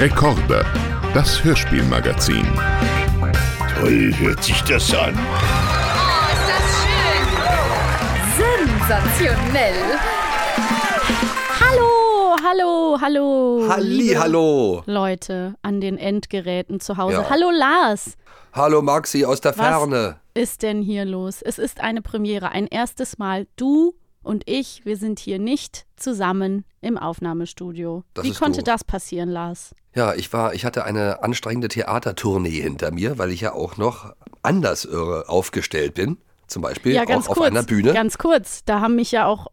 Rekorde, das Hörspielmagazin. Toll hört sich das an. Oh, ist das schön! Sensationell! Hallo, hallo, hallo. Halli, hallo. Leute an den Endgeräten zu Hause. Ja. Hallo Lars. Hallo Maxi aus der Was Ferne. ist denn hier los? Es ist eine Premiere, ein erstes Mal. Du und ich, wir sind hier nicht zusammen im Aufnahmestudio. Das Wie konnte doof. das passieren, Lars? Ja, ich war, ich hatte eine anstrengende Theatertournee hinter mir, weil ich ja auch noch anders äh, aufgestellt bin. Zum Beispiel ja, auch auf kurz. einer Bühne. Ganz kurz. Da haben mich ja auch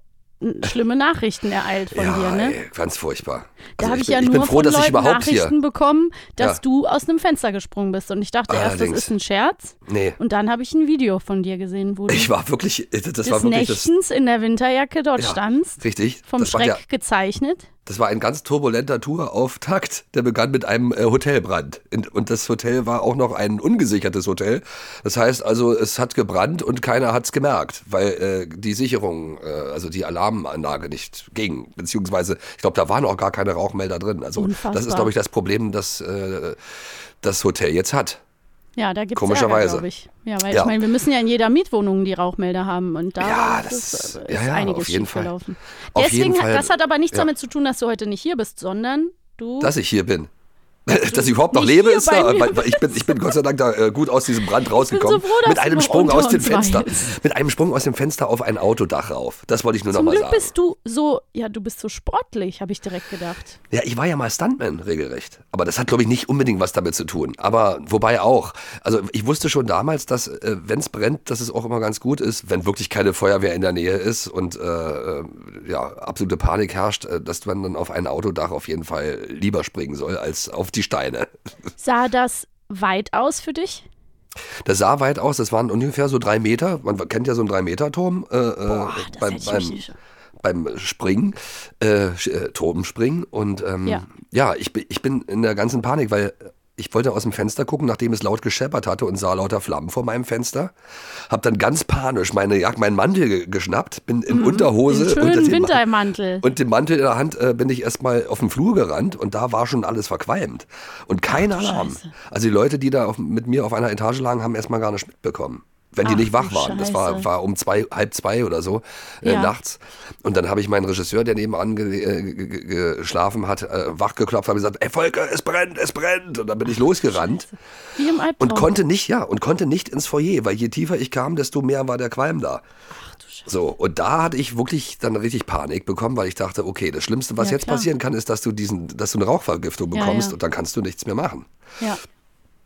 schlimme Nachrichten ereilt von ja, dir, ne? ey, ganz furchtbar. Da Also habe ich, bin, ja ich nur froh, von ich Leuten überhaupt Nachrichten hier. bekommen, dass Ja. du aus einem Fenster gesprungen bist. Und ich dachte erst, das Allerdings. ist ein Scherz. Nee, Und dann habe ich ein Video von dir gesehen, wo du ich war wirklich, das des war wirklich das. Nächtens in der Winterjacke dort Ja, standst, Richtig. vom Schreck ja, gezeichnet. Das war ein ganz turbulenter Tourauftakt, der begann mit einem äh, Hotelbrand. Und das Hotel war auch noch ein ungesichertes Hotel. Das heißt also, es hat gebrannt und keiner hat es gemerkt, weil äh, die Sicherung, äh, also die Alarmanlage nicht ging. Beziehungsweise, ich glaube, da waren auch gar keine Rauchmelder drin. Also das ist, Unfassbar. glaube ich, das Problem, das äh, das Hotel jetzt hat. Ja, da gibt es Komischerweise. glaube ich. Ja, weil Ja. ich meine, wir müssen ja in jeder Mietwohnung die Rauchmelder haben und da Ja, das- ist ja, ja, einiges auf jeden Fall. Auf Deswegen, jeden hat- Fall, das hat aber nichts damit zu tun, dass du heute nicht hier bist, sondern du Dass ich hier bin. Dass ich überhaupt noch nicht lebe, ist da. ich, bin, ich bin Gott sei Dank da äh, gut aus diesem Brand rausgekommen. froh, dass mit einem Sprung aus dem Fenster. Mit einem Sprung aus dem Fenster auf ein Autodach rauf. Das wollte ich nur Zum noch mal Glück sagen. bist du so, ja, du bist so sportlich, habe ich direkt gedacht. Ja, ich war ja mal Stuntman, regelrecht. Aber das hat, glaube ich, nicht unbedingt was damit zu tun. Aber wobei auch. Also ich wusste schon damals, dass, äh, wenn es brennt, dass es auch immer ganz gut ist, wenn wirklich keine Feuerwehr in der Nähe ist und äh, äh, ja, absolute Panik herrscht, äh, dass man dann auf ein Autodach auf jeden Fall lieber springen soll, als auf die Steine. Sah das weit aus für dich? Das sah weit aus, das waren ungefähr so drei Meter. Man kennt ja so einen Drei-Meter-Turm äh, Boah, äh, das beim, hätte ich beim, Springen, äh, äh, Turmspringen. Und ähm, Ja. ja, ich, bin- ich bin in der ganzen Panik, weil ich wollte aus dem Fenster gucken, nachdem es laut gescheppert hatte und sah lauter Flammen vor meinem Fenster. Hab dann ganz panisch meine, ja, meinen Mantel ge geschnappt, bin in Unterhose Mhm. Den schönen Ma- Wintermantel. und den Mantel in der Hand äh, bin ich erstmal auf den Flur gerannt und da war schon alles verqualmt. Und kein Ach Alarm. Scheiße. Also die Leute, die da auf, mit mir auf einer Etage lagen, haben erstmal gar nicht mitbekommen. Wenn die Ach nicht wach du waren. Das war, Scheiße. war um zwei, halb zwei oder so äh, Ja. nachts. Und dann habe ich meinen Regisseur, der nebenan äh, ge ge geschlafen hat, äh, wachgeklopft, habe gesagt, ey Volker, es brennt, es brennt. Und dann bin ich losgerannt Wie im Albtraum. und konnte nicht, ja, und konnte nicht ins Foyer, weil je tiefer ich kam, desto mehr war der Qualm da. So, und da hatte ich wirklich dann richtig Panik bekommen, weil ich dachte, okay, das Schlimmste, was Ja, jetzt klar. passieren kann, ist, dass du diesen, dass du eine Rauchvergiftung bekommst ja. und dann kannst du nichts mehr machen. ja.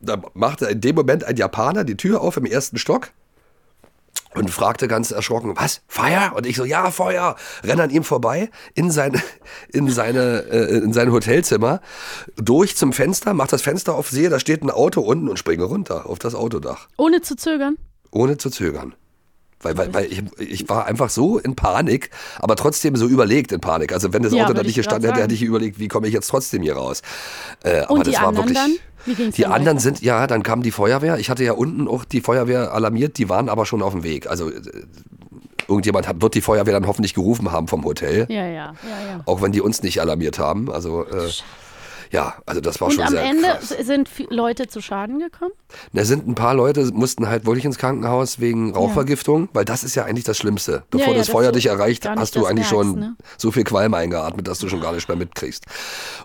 Da machte in dem Moment ein Japaner die Tür auf im ersten Stock und fragte ganz erschrocken, was, Feuer? Und ich so, ja, Feuer. Renn an ihm vorbei in sein, in seine, äh, in sein Hotelzimmer, durch zum Fenster, mach das Fenster auf, sehe, da steht ein Auto unten und springe runter auf das Autodach, Ohne zu zögern. ohne zu zögern. Weil, weil, weil ich, ich war einfach so in Panik, aber trotzdem so überlegt in Panik. Also wenn das Ja, Auto da nicht gestanden hätte, hätte ich überlegt, wie komme ich jetzt trotzdem hier raus. Äh, aber das war wirklich, dann? Die anderen weiter? sind, ja, dann kam die Feuerwehr. Ich hatte ja unten auch die Feuerwehr alarmiert, die waren aber schon auf dem Weg. Also äh, irgendjemand hat, wird die Feuerwehr dann hoffentlich gerufen haben vom Hotel. Ja, ja, ja, ja. Auch wenn die uns nicht alarmiert haben. Also äh, ja, also das war Und schon am sehr Ende krass. sind vi- Leute zu Schaden gekommen? Da sind ein paar Leute, mussten halt wirklich ins Krankenhaus wegen Rauchvergiftung, weil das ist ja eigentlich das Schlimmste. Bevor ja, das dass Feuer dich erreicht, hast du das eigentlich merkst, schon ne? so viel Qualm eingeatmet, dass du schon gar nicht mehr mitkriegst.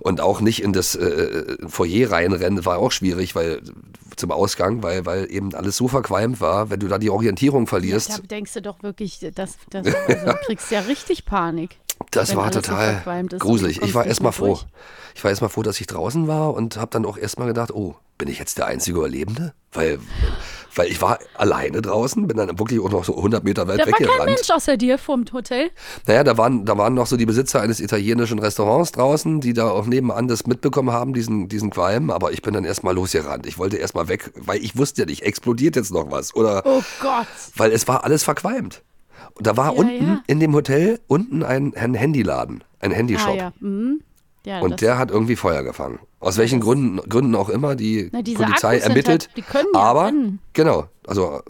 Und auch nicht in das äh, Foyer reinrennen war auch schwierig, weil zum Ausgang, weil, weil eben alles so verqualmt war, wenn du da die Orientierung verlierst. Da denkst du doch wirklich, das, das, also, du kriegst ja richtig Panik. Das wenn war so total und gruselig. Ich war erstmal froh. Ich war erstmal froh, dass ich draußen war und habe dann auch erstmal gedacht, oh, bin ich jetzt der einzige Überlebende? Weil, weil ich war alleine draußen, bin dann wirklich auch noch so 100 Meter weit Da war kein weggerannt. Mensch außer dir vom Hotel. Naja, da waren, da waren noch so die Besitzer eines italienischen Restaurants draußen, die da auch nebenan das mitbekommen haben, diesen, diesen Qualm. Aber ich bin dann erstmal losgerannt. Ich wollte erstmal weg, weil ich wusste ja nicht, explodiert jetzt noch was. Oder Oh Gott. weil es war alles verqualmt. Und da war Ja, unten ja. in dem Hotel unten ein, ein Handyladen, ein Handyshop. Ah ja. Mhm. Und der hat irgendwie Feuer gefangen. Aus welchen Gründen, Gründen auch immer, die Na, Polizei Akkus ermittelt. halt- die können ja aber, brennen. genau, Also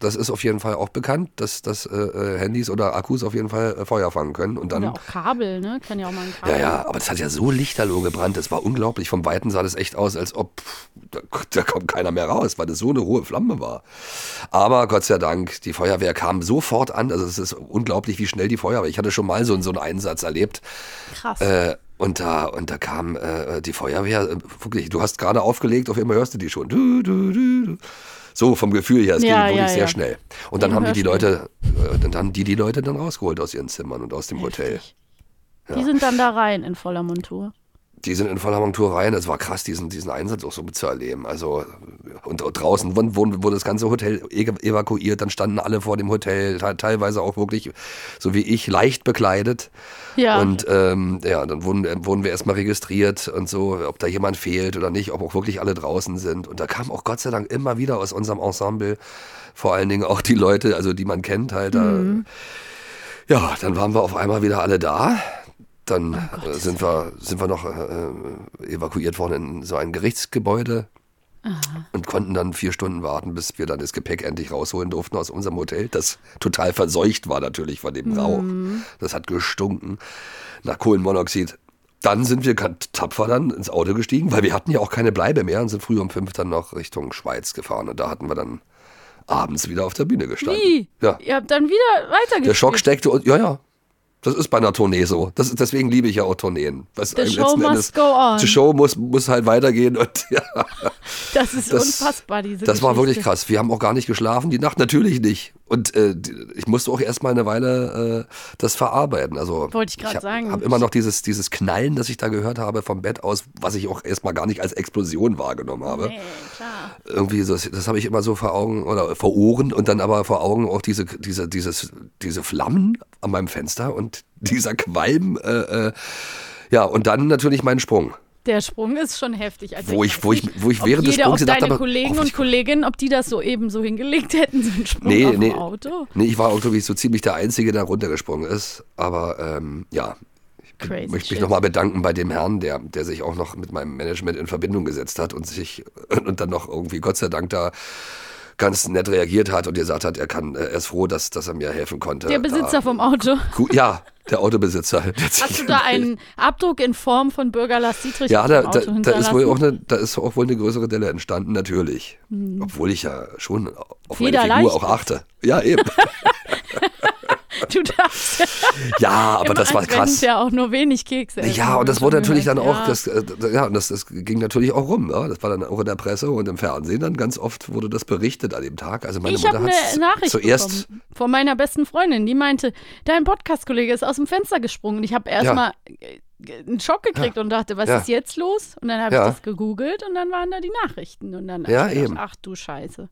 das ist auf jeden Fall auch bekannt, dass, dass äh, äh, Handys oder Akkus auf jeden Fall äh, Feuer fangen können. Und dann, Oder auch Kabel, ne? Kann ja auch mal ein Kabel. ja, ja, aber das hat ja so lichterloh gebrannt. Das war unglaublich. Vom Weiten sah das echt aus, als ob da, da kommt keiner mehr raus, weil das so eine hohe Flamme war. Aber Gott sei Dank, die Feuerwehr kam sofort an. Also es ist unglaublich, wie schnell die Feuerwehr. Ich hatte schon mal so, so einen Einsatz erlebt. Krass. Äh, und da, und da kam äh, die Feuerwehr, äh, wirklich, du hast gerade aufgelegt, auf einmal hörst du die schon. Du, du, du. So vom Gefühl her, es Ja, ging wirklich ja, sehr ja. schnell. Und dann haben die die. Leute, äh, dann haben die die Leute dann rausgeholt aus ihren Zimmern und aus dem Hotel. Heftig. Die sind dann da rein in voller Montur. Die sind in voller Montur rein. Es war krass, diesen, diesen Einsatz auch so mitzuerleben. Also, und, und draußen wurde, wurde, das ganze Hotel e- evakuiert. Dann standen alle vor dem Hotel, te- teilweise auch wirklich, so wie ich, leicht bekleidet. Ja. Und ähm, ja, dann wurden, äh, wurden wir erstmal registriert und so, ob da jemand fehlt oder nicht, ob auch wirklich alle draußen sind. Und da kam auch Gott sei Dank immer wieder aus unserem Ensemble, vor allen Dingen auch die Leute, also die man kennt halt. Mhm. Da, ja, dann waren wir auf einmal wieder alle da. Dann Oh äh, sind, wir, sind wir noch äh, äh, evakuiert worden in so ein Gerichtsgebäude und konnten dann vier Stunden warten, bis wir dann das Gepäck endlich rausholen durften aus unserem Hotel, das total verseucht war natürlich von dem Rauch. Das hat gestunken nach Kohlenmonoxid. Dann sind wir tapfer dann ins Auto gestiegen, weil wir hatten ja auch keine Bleibe mehr und sind früh um fünf dann noch Richtung Schweiz gefahren. Und da hatten wir dann abends wieder auf der Bühne gestanden. Wie? Ja. Ihr habt dann wieder weitergespielt. Der Schock steckte ja, ja. Das ist bei einer Tournee so. Das, ist- deswegen liebe ich ja auch Tourneen. Was The show must Endes- go on. Die Show muss, muss halt weitergehen und ja. Das ist Das- unfassbar, diese Das war wirklich Geschichte. krass. Wir haben auch gar nicht geschlafen, die Nacht natürlich nicht. Und äh, ich musste auch erstmal eine Weile äh, das verarbeiten. Also Wollte ich grad hab, sagen. habe immer noch dieses, dieses Knallen, das ich da gehört habe vom Bett aus, was ich auch erstmal gar nicht als Explosion wahrgenommen habe. Nee, klar. Irgendwie so, das, das habe ich immer so vor Augen oder vor Ohren und dann aber vor Augen auch diese, diese, dieses, diese Flammen an meinem Fenster und dieser Qualm. Äh, äh, ja, und dann natürlich mein Sprung. Der Sprung ist schon heftig. Also Wo ich- wo ich- wo ich während des jeder, Sprungs ob gedacht deine habe, Kollegen und Kolleginnen, ob die das so eben so hingelegt hätten, so einen Sprung Nee, auf nee. dem Auto. Nee, ich war auch, glaube ich, so ziemlich der Einzige, der runtergesprungen ist. Aber ähm, ja, ich Crazy möchte mich nochmal bedanken bei dem Herrn, der, der sich auch noch mit meinem Management in Verbindung gesetzt hat und sich und dann noch irgendwie Gott sei Dank da ganz nett reagiert hat und gesagt hat, er kann, er ist froh, dass, dass er mir helfen konnte. Der Besitzer da, vom Auto. Ja, der Autobesitzer. Hast du da einen Abdruck in Form von Bürger Lars Dietrich Ja, da, da, da ist wohl auch eine, da ist auch wohl eine größere Delle entstanden, natürlich. Obwohl ich ja schon auf meine Federleicht. Figur auch achte. Ja, eben. Du darfst ja, Ja, aber das war krass. ja auch nur wenig Kekse essen, Ja, und das schon wurde natürlich dann auch, Ja. das, äh, ja, und das, das ging natürlich auch rum. Ja. Das war dann auch in der Presse und im Fernsehen dann ganz oft wurde das berichtet an dem Tag. Also meine Ich habe Mutter eine hat Nachricht zuerst. bekommen von meiner besten Freundin, die meinte, dein Podcast-Kollege ist aus dem Fenster gesprungen. Und ich habe erstmal einen Schock gekriegt und dachte, was Ja. ist jetzt los? Und dann habe Ja. ich das gegoogelt und dann waren da die Nachrichten. Und dann Ja, ich gedacht, eben. ach du Scheiße.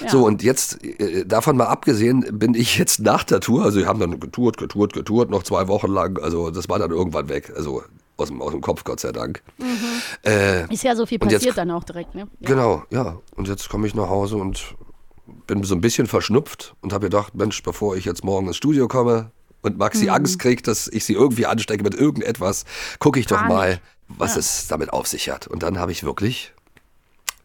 Ja. So, und jetzt, äh, davon mal abgesehen, bin ich jetzt nach der Tour, also wir haben dann getourt, getourt, getourt, noch zwei Wochen lang, also das war dann irgendwann weg, also aus dem, aus dem Kopf, Gott sei Dank. Äh, Ist ja so viel Und jetzt- passiert dann auch direkt, ne? Ja. Genau, ja. Und jetzt komme ich nach Hause und bin so ein bisschen verschnupft und habe gedacht, Mensch, bevor ich jetzt morgen ins Studio komme und Maxi Mhm. Angst kriegt, dass ich sie irgendwie anstecke mit irgendetwas, gucke ich doch Panik. mal, was es damit auf sich hat. Und dann habe ich wirklich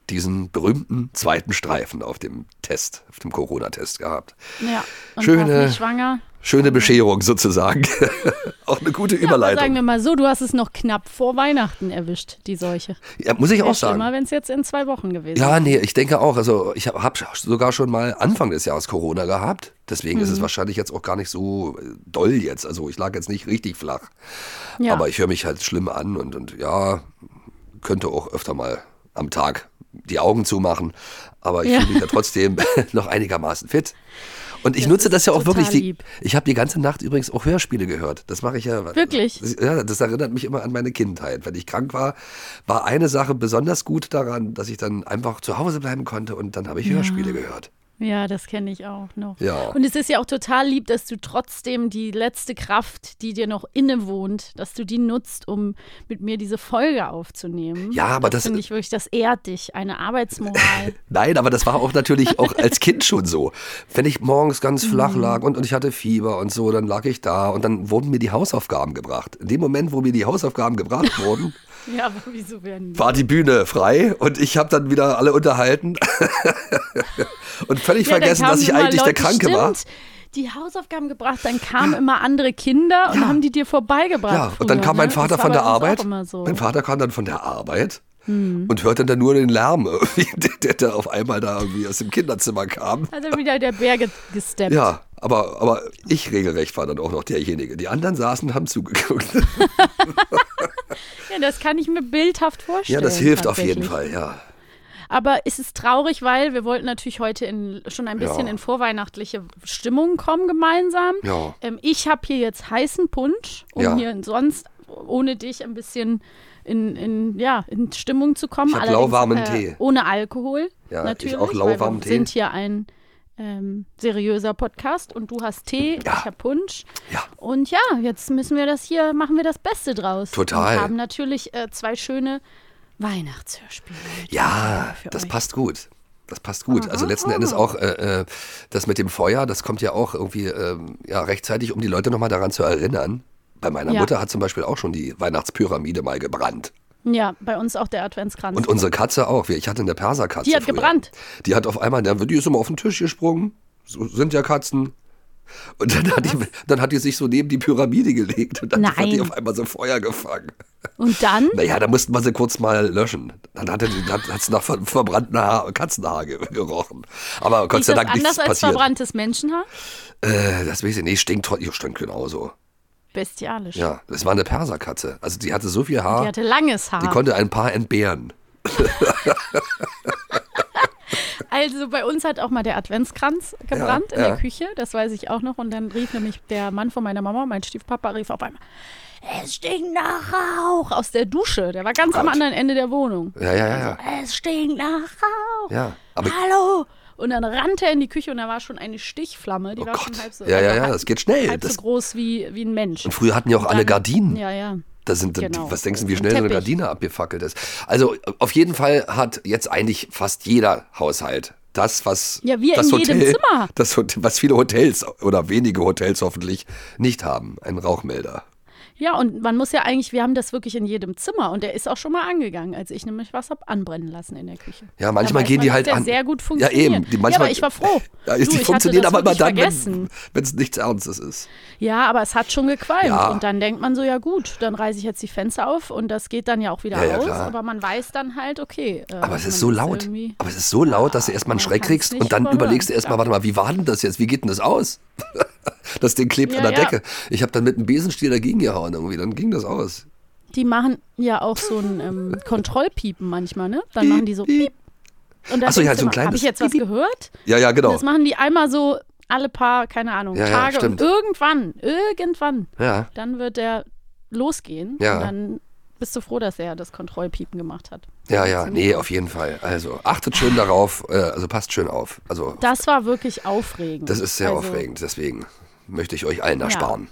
diesen berühmten zweiten Streifen auf dem Test, auf dem Corona-Test gehabt. ja. Und Schöne- schwanger. Schöne Bescherung sozusagen. Auch eine gute Ja, Überleitung. sagen wir mal so, du hast es noch knapp vor Weihnachten erwischt, die Seuche. ja, muss ich auch sagen. schlimmer, wenn es jetzt in zwei Wochen gewesen Ja, nee, ich denke auch. Also ich habe hab sogar schon mal Anfang des Jahres Corona gehabt. Deswegen ist es Mhm. wahrscheinlich jetzt auch gar nicht so äh, doll jetzt. Also ich lag jetzt nicht richtig flach. Ja. Aber ich höre mich halt schlimm an und, und ja, könnte auch öfter mal am Tag die Augen zumachen. Aber ich Ja. fühle mich ja trotzdem noch einigermaßen fit. Und ich Das nutze das ja auch wirklich. Die, ich habe die ganze Nacht übrigens auch Hörspiele gehört. Das mache ich ja. Wirklich? Das, ja, das erinnert mich immer an meine Kindheit. Wenn ich krank war, war eine Sache besonders gut daran, dass ich dann einfach zu Hause bleiben konnte und dann habe ich Hörspiele gehört. Ja, das kenne ich auch noch. Ja. Und es ist ja auch total lieb, dass du trotzdem die letzte Kraft, die dir noch innewohnt, dass du die nutzt, um mit mir diese Folge aufzunehmen. Ja, aber das- finde ich wirklich, das ehrt dich, eine Arbeitsmoral. Nein, aber das war auch natürlich auch als Kind schon so. Wenn ich morgens ganz flach lag und, und ich hatte Fieber und so, dann lag ich da und dann wurden mir die Hausaufgaben gebracht. In dem Moment, wo mir die Hausaufgaben gebracht wurden, Ja, aber wieso werden die? war die Bühne frei und ich habe dann wieder alle unterhalten und völlig Ja, vergessen, dass ich eigentlich der Leute, Kranke stimmt, war. Die Hausaufgaben gebracht, dann kamen immer andere Kinder und Ja. haben die dir vorbeigebracht. Ja, und dann früher, kam mein ne? Vater war von der Arbeit. So. Mein Vater kam dann von der Arbeit Hm. und hörte dann nur den Lärm, der, der, der auf einmal da irgendwie aus dem Kinderzimmer kam. Er wieder der Berge gesteppt. Ja, aber, aber ich regelrecht war dann auch noch derjenige. Die anderen saßen und haben zugeguckt. Ja, das kann ich mir bildhaft Ja, vorstellen. das hilft auf jeden. Fall, ja. Aber es ist traurig, weil wir wollten natürlich heute in, schon ein bisschen Ja. in vorweihnachtliche Stimmung kommen gemeinsam. Ja. Ähm, ich habe hier jetzt heißen Punsch, um Ja. hier sonst ohne dich ein bisschen in, in, ja, in Stimmung zu kommen. Ich lauwarmen Tee. Ohne Alkohol. Ja, ich natürlich, auch weil lauwarmen wir Tee. sind hier ein ähm, seriöser Podcast und du hast Tee, Ja. ich habe Punsch. Ja. Und ja, jetzt müssen wir das hier, machen wir das Beste draus. Total. Und haben natürlich äh, zwei schöne Weihnachtshörspiele. Ja, das euch. passt gut. Das passt gut. Also letzten Endes auch äh, äh, das mit dem Feuer, das kommt ja auch irgendwie ähm, ja, rechtzeitig, um die Leute nochmal daran zu erinnern. Bei meiner Ja. Mutter hat zum Beispiel auch schon die Weihnachtspyramide mal gebrannt. Ja, bei uns auch der Adventskranz. Und unsere Katze auch. Ich hatte eine Perserkatze. Die hat früher. gebrannt. Die hat auf einmal, dann die ist immer auf den Tisch gesprungen. So sind ja Katzen. Und dann hat, die, dann hat die sich so neben die Pyramide gelegt und dann hat die Nein. auf einmal so Feuer gefangen. Und dann? Naja, da mussten wir sie kurz mal löschen. Dann hat es nach ver verbrannten Haar, Katzenhaar ge gerochen. Aber Gott sei Dank nichts anders als passiert. verbranntes Menschenhaar? Äh, das weiß ich nicht, stinkt, trotzdem- stinkt genauso. Bestialisch. Ja, das war eine Perserkatze. Also die hatte so viel Haar, Die hatte langes Haar. die konnte ein paar entbehren. Also bei uns hat auch mal der Adventskranz gebrannt in ja. der Küche, das weiß ich auch noch. Und dann rief nämlich der Mann von meiner Mama, mein Stiefpapa, rief auf einmal, es stinkt nach Rauch aus der Dusche. Der war ganz am Gott. anderen Ende der Wohnung. Ja, ja, ja, ja. Es stinkt nach Rauch. Ja, aber Hallo! Und dann rannte er in die Küche und da war schon eine Stichflamme. Die Oh war Gott. schon halb so, Ja, ja, ja, das geht schnell. halb Das- so groß wie, wie ein Mensch. und früher hatten ja auch alle Dann- Gardinen. Ja, ja. Da sind, Genau. was denkst du, wie schnell so eine. Gardine abgefackelt ist? Also auf jeden Fall hat jetzt eigentlich fast jeder Haushalt das, was Ja, wir das in jedem Hotel, Zimmer. Das, was viele Hotels oder wenige Hotels hoffentlich nicht haben, ein Rauchmelder. Ja, und man muss ja eigentlich, wir haben das wirklich in jedem Zimmer und der ist auch schon mal angegangen, als ich nämlich was hab anbrennen lassen in der Küche. Ja, manchmal gehen die halt an. sehr gut Ja, funktioniert. eben. Die manchmal, aber ich war froh. Ja, Du, die ich hatte funktionieren aber immer dann, vergessen. wenn es nichts Ernstes ist. Ja, aber es hat schon gequalmt. Ja. Und dann denkt man so, ja gut, dann reiße ich jetzt die Fenster auf und das geht dann ja auch wieder Ja, ja, aus. Aber man weiß dann halt, okay. äh, Aber es ist so laut. Aber es ist so laut, dass du erstmal einen Schreck kriegst und dann überlegst du erstmal, Ja. warte mal, wie war denn das jetzt? Wie geht denn das aus? das Ding klebt Ja, an der ja. Decke. Ich habe dann mit einem Besenstiel dagegen gehauen irgendwie, dann ging das aus. Die machen ja auch so ein ähm, Kontrollpiepen manchmal, ne? Dann machen die so piep. Und dann Ach so, ja, denkst so ein immer, Habe kleines ich jetzt was gehört? Ja, ja, genau. Das machen die einmal so alle paar, keine Ahnung, Ja, Tage. und irgendwann, irgendwann, Ja. dann wird der losgehen. Ja. Und dann bist du froh, dass er das Kontrollpiepen gemacht hat. Ja, ja, nee, auf jeden Fall. Also achtet schön darauf, äh, also passt schön auf. Also Das war wirklich aufregend. das ist sehr also, aufregend, deswegen möchte ich euch allen ersparen.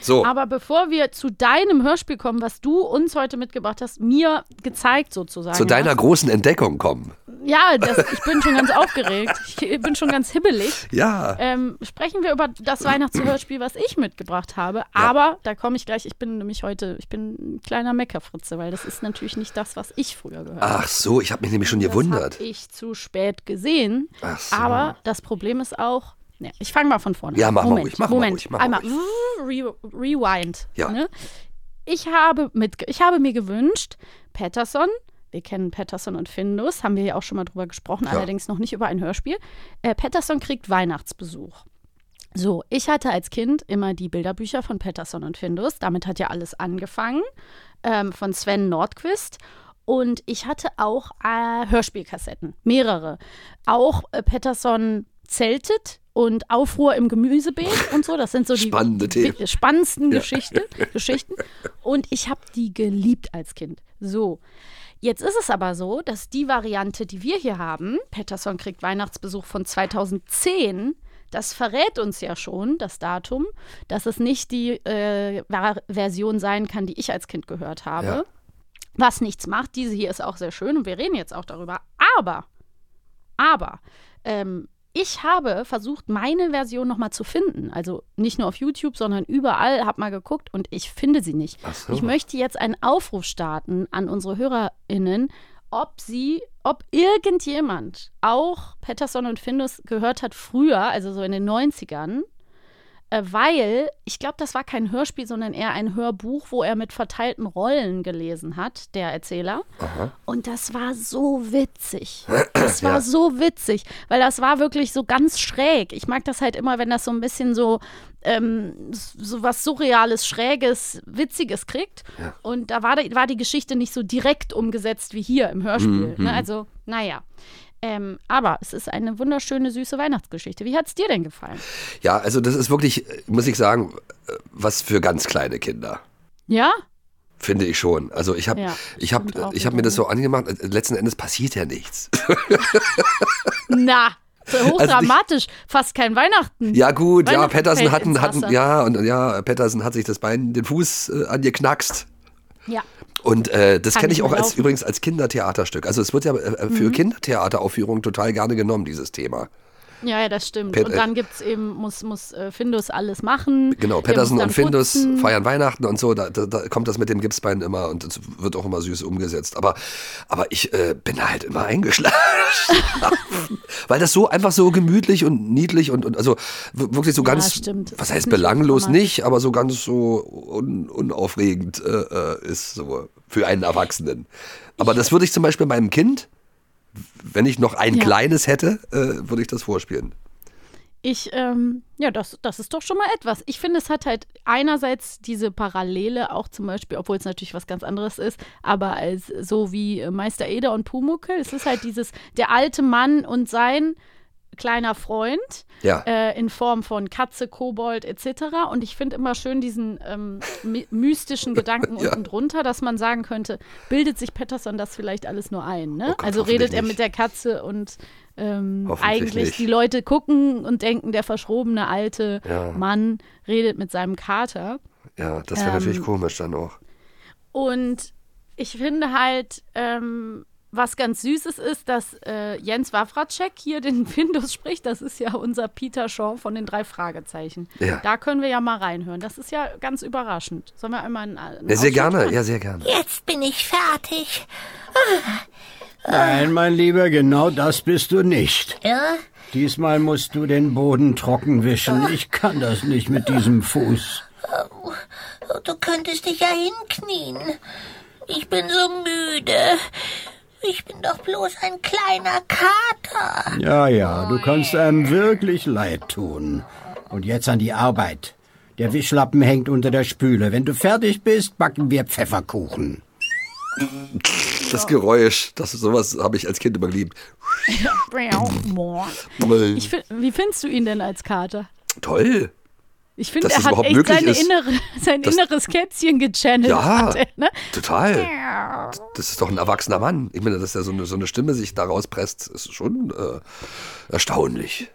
So, Aber bevor wir zu deinem Hörspiel kommen, was du uns heute mitgebracht hast, mir gezeigt sozusagen. zu deiner hast. großen Entdeckung kommen. Ja, das, ich bin schon ganz aufgeregt. Ich bin schon ganz hibbelig. Ja. Ähm, sprechen wir über das Weihnachtshörspiel, was ich mitgebracht habe. Aber da komme ich gleich. Ich bin nämlich heute, ich bin ein kleiner Meckerfritze, weil das ist natürlich nicht das, was ich früher gehört habe. Ach so, ich habe mich nämlich schon Das gewundert. habe ich zu spät gesehen. Ach so. Aber das Problem ist auch. Ne, ich fange mal von vorne Ja, an. mach mal Moment, ruhig, mach mal Moment. ruhig, mach mal Einmal re rewind. Ja. Ne? Ich, habe mit, ich habe mir gewünscht, Patterson, wir kennen Patterson und Findus, haben wir ja auch schon mal drüber gesprochen, Ja. allerdings noch nicht über ein Hörspiel. Äh, Patterson kriegt Weihnachtsbesuch. So, ich hatte als Kind immer die Bilderbücher von Patterson und Findus. Damit hat ja alles angefangen, ähm, von Sven Nordquist. Und ich hatte auch äh, Hörspielkassetten, mehrere. Auch äh, Patterson zeltet und Aufruhr im Gemüsebeet und so. Das sind so die Spannende spannendsten Geschichte, Geschichten. Und ich habe die geliebt als Kind. So. Jetzt ist es aber so, dass die Variante, die wir hier haben, Patterson kriegt Weihnachtsbesuch von 2010, das verrät uns ja schon, das Datum, dass es nicht die äh, Ver Version sein kann, die ich als Kind gehört habe. Ja. Was nichts macht. Diese hier ist auch sehr schön und wir reden jetzt auch darüber. Aber, aber, ähm, ich habe versucht, meine Version nochmal zu finden. Also nicht nur auf YouTube, sondern überall, habe mal geguckt und ich finde sie nicht. So. Ich möchte jetzt einen Aufruf starten an unsere HörerInnen, ob sie, ob irgendjemand auch Patterson und Findus gehört hat früher, also so in den 90ern, äh, weil ich glaube, das war kein Hörspiel, sondern eher ein Hörbuch, wo er mit verteilten Rollen gelesen hat, der Erzähler. Und das war so witzig. Das war Ja. so witzig, weil das war wirklich so ganz schräg. Ich mag das halt immer, wenn das so ein bisschen so, ähm, so was Surreales, Schräges, Witziges kriegt. Und da war, die- war die Geschichte nicht so direkt umgesetzt wie hier im Hörspiel. Ne? Also, naja. Ähm, aber es ist eine wunderschöne, süße Weihnachtsgeschichte. Wie hat es dir denn gefallen? Ja, also das ist wirklich, muss ich sagen, äh, was für ganz kleine Kinder. Ja? Finde ich schon. Also ich habe Ja, ich hab, ich hab mir das so angemacht, äh, letzten Endes passiert ja nichts. Na, so hochdramatisch. Fast kein Weihnachten. Ja gut, ja, Weihnachten Patterson fällt hatten, hatten, ja, und ja, Patterson hat sich das Bein, den Fuß äh, angeknackst. Ja. Und äh, das kenne ich auch als übrigens als Kindertheaterstück. Also es wird ja äh, Mhm. für Kindertheateraufführungen total gerne genommen, dieses Thema. Ja, ja, das stimmt. Pat- und dann gibt's eben, muss, muss äh, Findus alles machen. Genau, Patterson und Findus putzen. feiern Weihnachten und so, da, da, da kommt das mit dem Gipsbein immer und es wird auch immer süß umgesetzt. Aber, aber ich äh, bin da halt immer eingeschlafen. Weil das so einfach so gemütlich und niedlich und, und also wirklich so Ja, ganz. Es was heißt belanglos nicht, aber so ganz so un, unaufregend äh, äh, ist so für einen Erwachsenen. Aber das würde ich zum Beispiel meinem Kind, wenn ich noch ein Ja. kleines hätte, äh, würde ich das vorspielen. Ich, ähm, ja, das, das ist doch schon mal etwas. Ich finde, es hat halt einerseits diese Parallele auch zum Beispiel, obwohl es natürlich was ganz anderes ist, aber als so wie Meister Eder und Pumuckel, es ist halt dieses, der alte Mann und sein kleiner Freund Ja. äh, in Form von Katze, Kobold etc. Und ich finde immer schön diesen ähm, my mystischen Gedanken Ja. unten drunter, dass man sagen könnte, bildet sich Patterson das vielleicht alles nur ein. Ne? Oh Gott, also redet er mit der Katze und ähm, eigentlich nicht. die Leute gucken und denken, der verschrobene alte Ja. Mann redet mit seinem Kater. Ja, das wäre Ähm, natürlich komisch dann auch. Und ich finde halt, ähm, was ganz Süßes ist, dass äh, Jens Wawracek hier den Findus spricht. Das ist ja unser Peter Shaw von den drei Fragezeichen. Ja. Da können wir ja mal reinhören. Das ist ja ganz überraschend. Sollen wir einmal einen, einen Ja, sehr gerne, hören? ja, sehr gerne. Jetzt bin ich fertig. Nein, mein Lieber, genau das bist du nicht. Ja? Diesmal musst du den Boden trocken wischen. Ich kann das nicht mit diesem Fuß. Du könntest dich ja hinknien. Ich bin so müde. Ich bin doch bloß ein kleiner Kater. Ja, ja, du kannst einem wirklich leid tun. Und jetzt an die Arbeit. Der Wischlappen hängt unter der Spüle. Wenn du fertig bist, backen wir Pfefferkuchen. Das Geräusch, das sowas habe ich als Kind immer geliebt. Ich find, wie findest du ihn denn als Kater? Toll. Ich finde, er hat echt seine innere, sein Das- inneres Kätzchen gechannelt. Ja. er, ne? Total. Das ist doch ein erwachsener Mann. Ich meine, dass er so eine, so eine Stimme sich da rauspresst, ist schon äh, erstaunlich.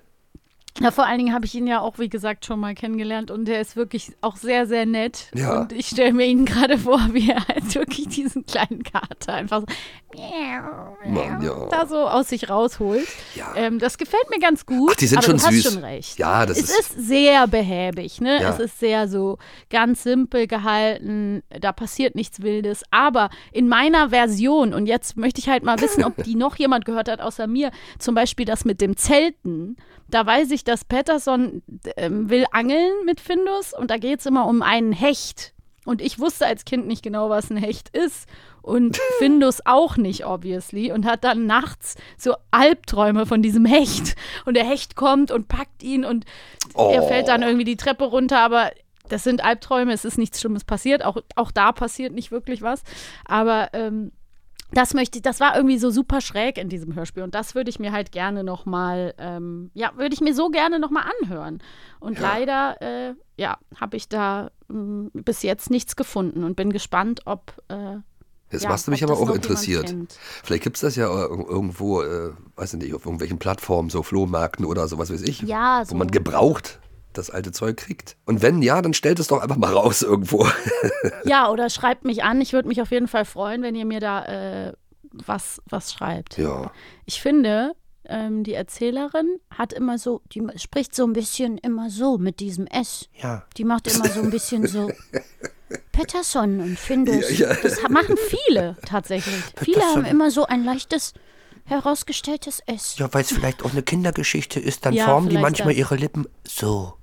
Ja, vor allen Dingen habe ich ihn ja auch, wie gesagt, schon mal kennengelernt und er ist wirklich auch sehr, sehr nett. Ja. Und ich stelle mir ihn gerade vor, wie er halt wirklich diesen kleinen Kater einfach so, Mann, ja. da so aus sich rausholt. Ja. Ähm, das gefällt mir ganz gut. Ach, die sind aber schon du süß. Hast schon recht. Ja, das es ist- ist, sehr behäbig, ne? Ja. Es ist sehr so ganz simpel gehalten. Da passiert nichts Wildes. Aber in meiner Version und jetzt möchte ich halt mal wissen, ob die noch jemand gehört hat außer mir. Zum Beispiel das mit dem Zelten. Da weiß ich, dass Patterson ähm, will angeln mit Findus und da geht es immer um einen Hecht. Und ich wusste als Kind nicht genau, was ein Hecht ist. Und Findus auch nicht, obviously. Und hat dann nachts so Albträume von diesem Hecht. Und der Hecht kommt und packt ihn und er Oh. fällt dann irgendwie die Treppe runter. Aber das sind Albträume, es ist nichts Schlimmes passiert. Auch, auch da passiert nicht wirklich was. Aber ähm, das möchte ich, das war irgendwie so super schräg in diesem Hörspiel und das würde ich mir halt gerne noch mal, ähm, ja, würde ich mir so gerne noch mal anhören. Und leider, äh, ja, habe ich da ähm, bis jetzt nichts gefunden und bin gespannt, ob äh, Jetzt ja, machst du mich aber auch interessiert. Vielleicht gibt es das ja ir- irgendwo, äh, weiß ich nicht, auf irgendwelchen Plattformen, so Flohmärkten oder sowas weiß ich, Ja, wo so. man gebraucht das alte Zeug kriegt. Und wenn ja, dann stellt es doch einfach mal raus irgendwo. Ja, oder schreibt mich an. Ich würde mich auf jeden Fall freuen, wenn ihr mir da äh, was, was schreibt. ja. Ich finde, ähm, die Erzählerin, hat immer so, die spricht so ein bisschen immer so mit diesem S. Ja. Die macht immer so ein bisschen so Patterson und Findus. Ja, ja. Das machen viele tatsächlich. Viele haben immer so ein leichtes, herausgestelltes S. Ja, weil es vielleicht auch eine Kindergeschichte ist, dann Ja, formen die manchmal das. ihre Lippen so,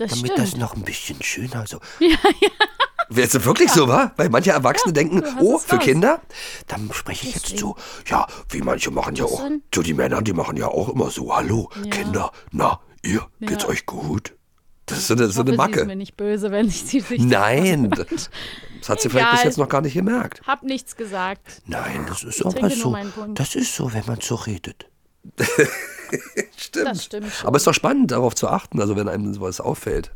Das damit stimmt. das noch ein bisschen schöner so. Wäre es wirklich so, wa? Weil manche Erwachsene denken, du hast oh, für raus. Kinder? Dann spreche ich jetzt so. so, ja, wie manche machen ja auch. So, die Männer, die machen ja auch immer so, hallo, Kinder, na, ihr, geht's Ja. euch gut? Das ist so eine, so eine hoffe, Sie ist Macke. mir nicht böse, wenn ich sie sich Nein, davon- das hat sie vielleicht bis Egal. jetzt noch gar nicht gemerkt. Hab nichts gesagt. Nein, das ist Ich aber so. Das ist so, wenn man so redet. Stimmt. Das stimmt schon. Aber es ist doch spannend, darauf zu achten, also wenn einem sowas auffällt.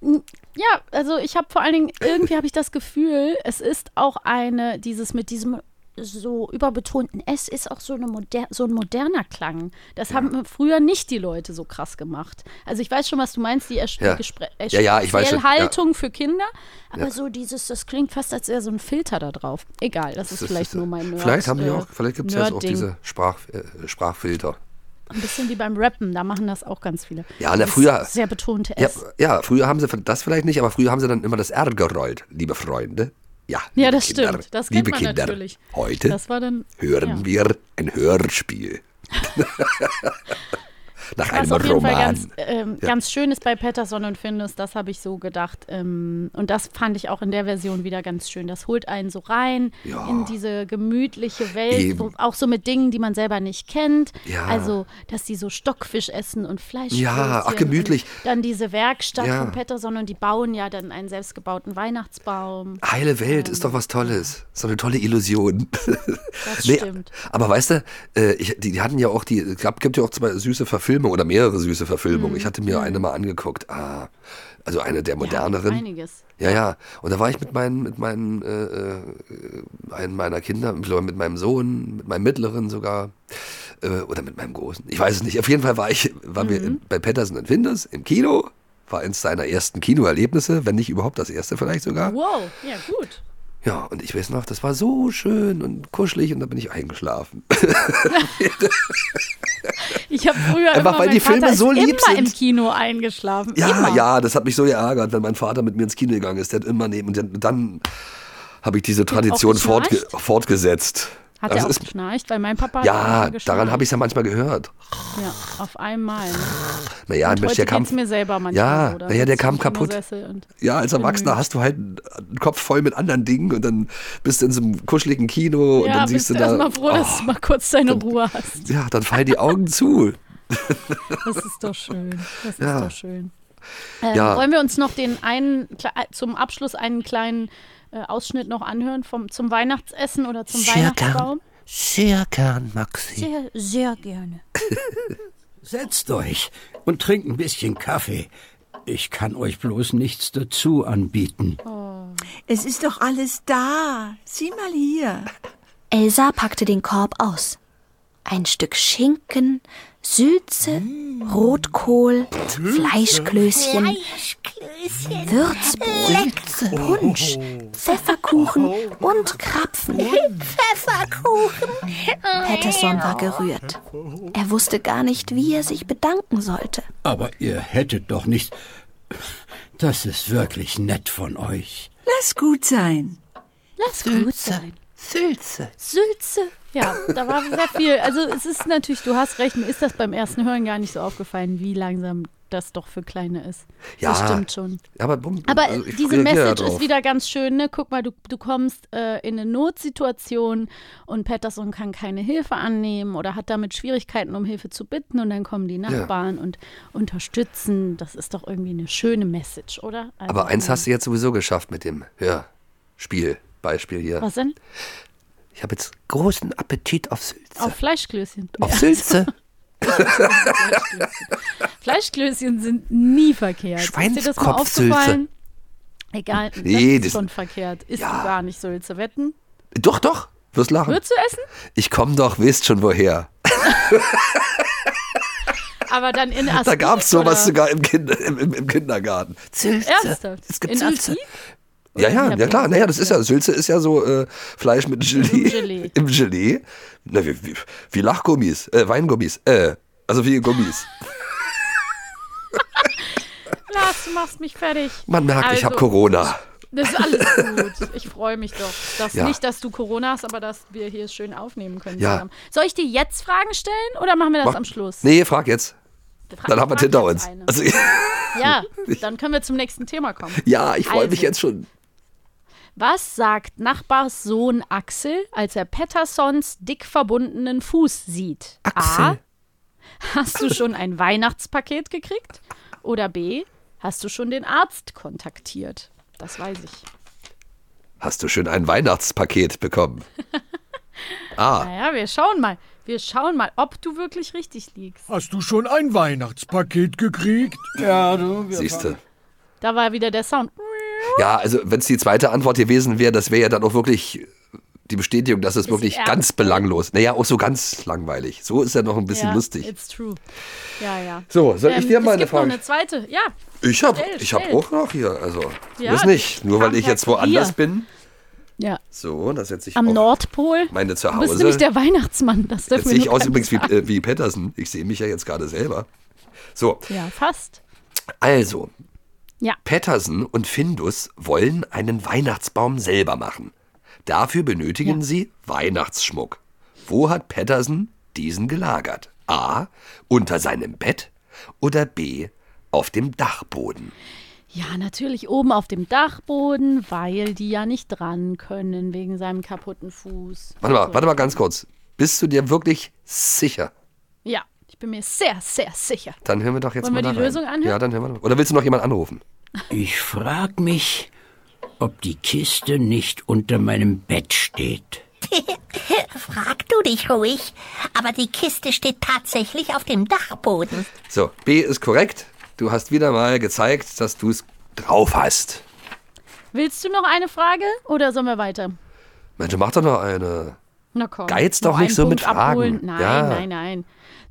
Ja, also ich habe vor allen Dingen, irgendwie habe ich das Gefühl, es ist auch eine, dieses mit diesem so überbetonten S ist auch so, eine moder so ein moderner Klang. Das haben früher nicht die Leute so krass gemacht. Also ich weiß schon, was du meinst, die Ersch Ja. Gespr Ja, ja, ich weiß schon, ja. Haltung für Kinder, aber so dieses, das klingt fast, als wäre so ein Filter da drauf. Egal, das ist Das vielleicht ist, nur mein Nerd, Vielleicht haben die äh, auch, vielleicht gibt es jetzt auch diese Sprach, äh, Sprachfilter. Ein bisschen wie beim Rappen, da machen das auch ganz viele. Ja, na, früher- Sehr betonte Ja, S. ja, früher haben sie das vielleicht nicht, aber früher haben sie dann immer das R gerollt, liebe Freunde. Ja, Ja, das Kinder, stimmt. Das kennt liebe man Kinder, natürlich. Heute Das war dann hören ja. wir ein Hörspiel. Nach Was einem auf jeden Fall Roman. ganz, ähm, ganz schön ist bei Patterson und Findus, das habe ich so gedacht. Ähm, und das fand ich auch in der Version wieder ganz schön. Das holt einen so rein Ja. in diese gemütliche Welt, wo, auch so mit Dingen, die man selber nicht kennt. Ja. Also, dass die so Stockfisch essen und Fleisch. Ja, ach, gemütlich. Dann diese Werkstatt Ja. von Patterson und die bauen ja dann einen selbstgebauten Weihnachtsbaum. Heile Welt ist doch was Tolles. So eine tolle Illusion. Das Nee, stimmt. aber weißt du, äh, ich, die, die hatten ja auch die, es gab, gibt ja auch zwei süße Verfilmungen oder mehrere süße Verfilmungen. Ich hatte mir eine mal angeguckt. Ah, also eine der moderneren. Einiges. Ja, ja. Und da war ich mit meinen, mit meinen, äh, äh, einem meiner Kinder, mit meinem Sohn, mit meinem Mittleren sogar, äh, oder mit meinem Großen. Ich weiß es nicht. Auf jeden Fall war ich, waren wir in, bei Patterson und Finders im Kino. War eins seiner ersten Kinoerlebnisse, wenn nicht überhaupt das erste vielleicht sogar. Wow, ja gut. Ja, und ich weiß noch, das war so schön und kuschelig und da bin ich eingeschlafen. Ich habe früher Einfach, immer, weil die Filme Vater ist so lieb immer im sind. Kino eingeschlafen. Ja, immer. ja, das hat mich so geärgert, wenn mein Vater mit mir ins Kino gegangen ist. Der hat immer neben und dann, dann habe ich diese Tradition fortge fortgesetzt. Hat Also er auch es- geschnarcht, weil mein Papa Ja, daran habe ich es ja manchmal gehört. Ja, auf einmal. Ne? Naja, Und Mensch, der Kampf. mir selber manchmal Ja. Da naja, der kam ich kaputt. Und- Ja, als Erwachsener hast du halt einen Kopf voll mit anderen Dingen und dann bist du in so einem kuscheligen Kino und Ja, dann bist siehst du du da. erstmal froh, dass du oh, mal kurz deine Ruhe hast. ja, dann fallen die Augen zu. Das ist doch schön. Das Ja. ist doch schön. Ähm, Ja. Wollen wir uns noch den einen zum Abschluss einen kleinen äh, Ausschnitt noch anhören vom, zum Weihnachtsessen oder zum Sehr Weihnachtsbaum? gern. Sehr gern, Maxi. Sehr, sehr gerne. Setzt euch und trinkt ein bisschen Kaffee. Ich kann euch bloß nichts dazu anbieten. Es ist doch alles da. Sieh mal hier. Elsa packte den Korb aus. Ein Stück Schinken, Sülze, Rotkohl, Fleischklößchen, Fleischklößchen. Würzbrot, Punsch, Pfefferkuchen und Krapfen. Pfefferkuchen. Patterson war gerührt. Er wusste gar nicht, wie er sich bedanken sollte. Aber ihr hättet doch nicht. Das ist wirklich nett von euch. Lass gut sein. Lass gut sein. Sülze. Sülze. Ja, da war sehr viel. Also es ist natürlich, du hast recht, mir ist das beim ersten Hören gar nicht so aufgefallen, wie langsam das doch für Kleine ist. Ja. Das stimmt schon. Aber, bumm, Aber also diese Message ist wieder ganz schön, ne? Guck mal, du, du kommst äh, in eine Notsituation und Patterson kann keine Hilfe annehmen oder hat damit Schwierigkeiten, um Hilfe zu bitten und dann kommen die Nachbarn und unterstützen. Das ist doch irgendwie eine schöne Message, oder? Also, Aber eins hast du jetzt sowieso geschafft mit dem Hörspiel. Beispiel hier. Was denn? Ich habe jetzt Großen Appetit auf Sülze. Auf Fleischklößchen. auf Ja. Sülze. Fleischklößchen sind nie verkehrt. Ist Schweinskopfsülze. Egal, das Nee, ist das- schon verkehrt. Ist Ja. gar nicht Sülze wetten? Doch, doch. Wirst lachen. Würdest du essen? Ich komme doch, wisst schon woher. Aber dann in Asti, Da gab es sowas sogar im, Kinder, im, im, im Kindergarten. Sülze. Ernsthaft? Es gibt in Sülze. Asti? Ja, ja, ja klar. Naja, das ist ja, Sülze ist ja so äh, Fleisch mit Gelee. Gelee. Im Gelee. Na, wie, wie, wie Lachgummis, äh, Weingummis, äh, also wie Gummis. Lars, du machst mich fertig. Man merkt, ich habe Also, Corona. Das ist alles gut. Ich freue mich doch. Dass Ja. Nicht, dass du Corona hast, aber dass wir hier schön aufnehmen können. Ja. zusammen. Soll ich dir jetzt Fragen stellen oder machen wir das Mach- am Schluss? Nee, frag jetzt. Fra- Dann haben wir es frag hinter jetzt uns. Also, Ja, dann können wir zum nächsten Thema kommen. ja, ich freue mich Also. jetzt schon. Was sagt Nachbarssohn Axel, als er Pettersons dick verbundenen Fuß sieht? A. Axel. Hast du schon ein Weihnachtspaket gekriegt? Oder B. Hast du schon den Arzt kontaktiert? Das weiß ich. Hast du schon ein Weihnachtspaket bekommen? Ah, Naja, wir schauen mal. Wir schauen mal, ob du wirklich richtig liegst. Hast du schon ein Weihnachtspaket gekriegt? Ja, du, wir siehst du. Da war wieder der Sound. Ja, also wenn es die zweite Antwort gewesen wäre, das wäre ja dann auch wirklich die Bestätigung, dass es wirklich ernst. ganz belanglos. Naja, auch so ganz langweilig. So ist ja noch ein bisschen ja, lustig. It's true. Ja, ja. So, soll ich Ähm, dir es mal eine gibt noch Frage? eine zweite. Ja, Ich habe ich hab auch noch hier, also Ja, muss nicht. Nur weil ich jetzt woanders Kurier. bin. ja. So, da setze ich Am auch Nordpol. meine zu Du bist Hause. nämlich der Weihnachtsmann. Das Jetzt dürfen sehe wir ich nur aus übrigens wie, äh, wie Patterson. Ich sehe mich ja jetzt gerade selber. So, Ja, fast. also, Ja. Patterson und Findus wollen einen Weihnachtsbaum selber machen. Dafür benötigen Ja. sie Weihnachtsschmuck. Wo hat Patterson diesen gelagert? A. Unter seinem Bett oder B. Auf dem Dachboden? Ja, natürlich oben auf dem Dachboden, weil die ja nicht dran können wegen seinem kaputten Fuß. Warte mal, warte mal ganz kurz. Bist du dir wirklich sicher? Ja, bin mir sehr, sehr sicher. Dann hören wir doch jetzt Wollen mal wir da die rein. Lösung anhören? Ja, dann hören wir. doch. Oder willst du noch jemand anrufen? Ich frag mich, ob die Kiste nicht unter meinem Bett steht. Frag du dich ruhig. Aber die Kiste steht tatsächlich auf dem Dachboden. So, B ist korrekt. Du hast wieder mal gezeigt, dass du es drauf hast. Willst du noch eine Frage oder sollen wir weiter? Mensch, mach doch noch eine. Na komm. Geiz doch nicht so mit Punkt abholen. Fragen. Nein, Ja. nein, nein.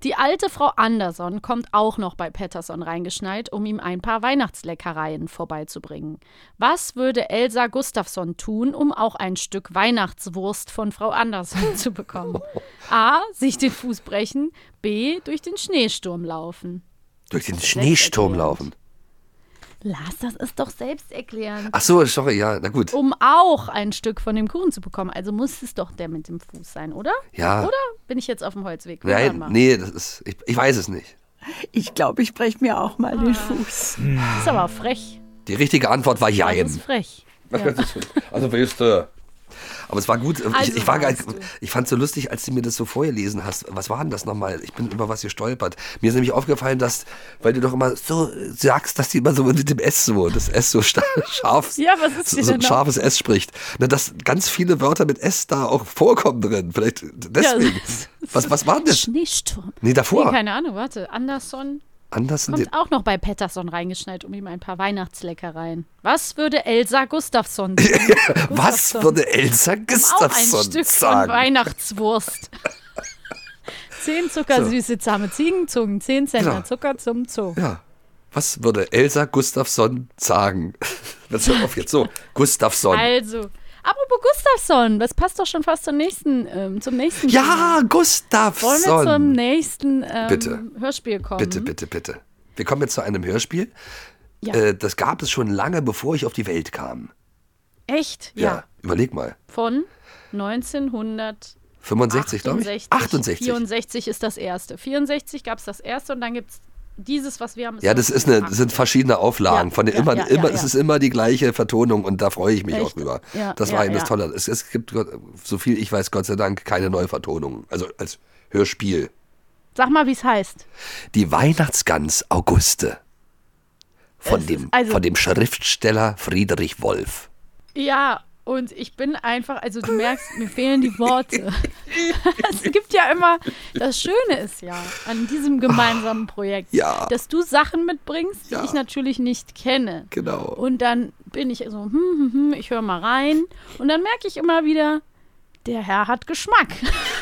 Die alte Frau Anderson kommt auch noch bei Patterson reingeschneit, um ihm ein paar Weihnachtsleckereien vorbeizubringen. Was würde Elsa Gustafsson tun, um auch ein Stück Weihnachtswurst von Frau Anderson zu bekommen? A. Sich den Fuß brechen. B. Durch den Schneesturm laufen. Durch den Schneesturm laufen. Lars, das ist doch selbsterklärend. Ach so, sorry, ja, na gut. Um auch ein Stück von dem Kuchen zu bekommen. Also muss es doch der mit dem Fuß sein, oder? Ja. Oder bin ich jetzt auf dem Holzweg? Wir Nein, nee, das ist. Ich, ich weiß es nicht. Ich glaube, ich breche mir auch mal den Fuß. Das ist aber frech. Die richtige Antwort war Das Jein. ist frech. Was Ja. Also willst du. Aber es war gut. Ich, Also ich, war gar, weißt du. ich fand es so lustig, als du mir das so vorgelesen hast. Was war denn das nochmal? Ich bin über was gestolpert. Mir ist nämlich aufgefallen, dass, weil du doch immer so sagst, dass die immer so mit dem S so, das S so scharf, Ja, was ist so, so ein scharfes S spricht. Na, dass ganz viele Wörter mit S da auch vorkommen drin. Vielleicht deswegen. das was, was war denn das? Schneesturm. Nee, davor. Nee, keine Ahnung, warte. Anderson Anders kommt auch noch bei Patterson reingeschneit, um ihm ein paar Weihnachtsleckereien. Was würde Elsa Gustafsson tun? Was Gustafsson. würde Elsa Um auch ein Gustafsson Stück von sagen? Weihnachtswurst. Zehn zuckersüße, zahme Ziegenzungen, zehn Zentner Genau. Zucker zum Zoo. Ja. Was würde Elsa Gustafsson sagen? Jetzt hör auf jetzt so. Gustafsson. Also, apropos Gustafsson, das passt doch schon fast zum nächsten, ähm, zum nächsten Ja, Thema. Wollen wir zum Gustafsson. nächsten ähm, Bitte. Hörspiel kommen? Bitte, bitte, bitte. Wir kommen jetzt zu einem Hörspiel. Ja. Äh, das gab es schon lange, bevor ich auf die Welt kam. Echt? Ja. Überleg mal. Von 1965, 65, glaube ich. 68. 64 ist das erste. 64 gab es das erste und dann gibt es dieses, was wir haben. Ja, das ist eine, das sind verschiedene Auflagen. Ja, Von den ja, immer, ja, immer, es ist immer die gleiche Vertonung und da freue ich mich auch Echt? drüber. Ja, das war eben das. Tolle. Es, es gibt, so viel ich weiß, Gott sei Dank, keine Neuvertonung. Also als Hörspiel. Sag mal, wie es heißt. Die Weihnachtsgans Auguste. Von Es dem, also- von dem Schriftsteller Friedrich Wolf. Ja, und ich bin einfach, also du merkst, mir fehlen die Worte. es gibt ja immer, das Schöne ist ja an diesem gemeinsamen Projekt, Ja. dass du Sachen mitbringst, die Ja. ich natürlich nicht kenne. Genau. Und dann bin ich so, hm, hm, hm, ich höre mal rein. Und dann merke ich immer wieder, der Herr hat Geschmack.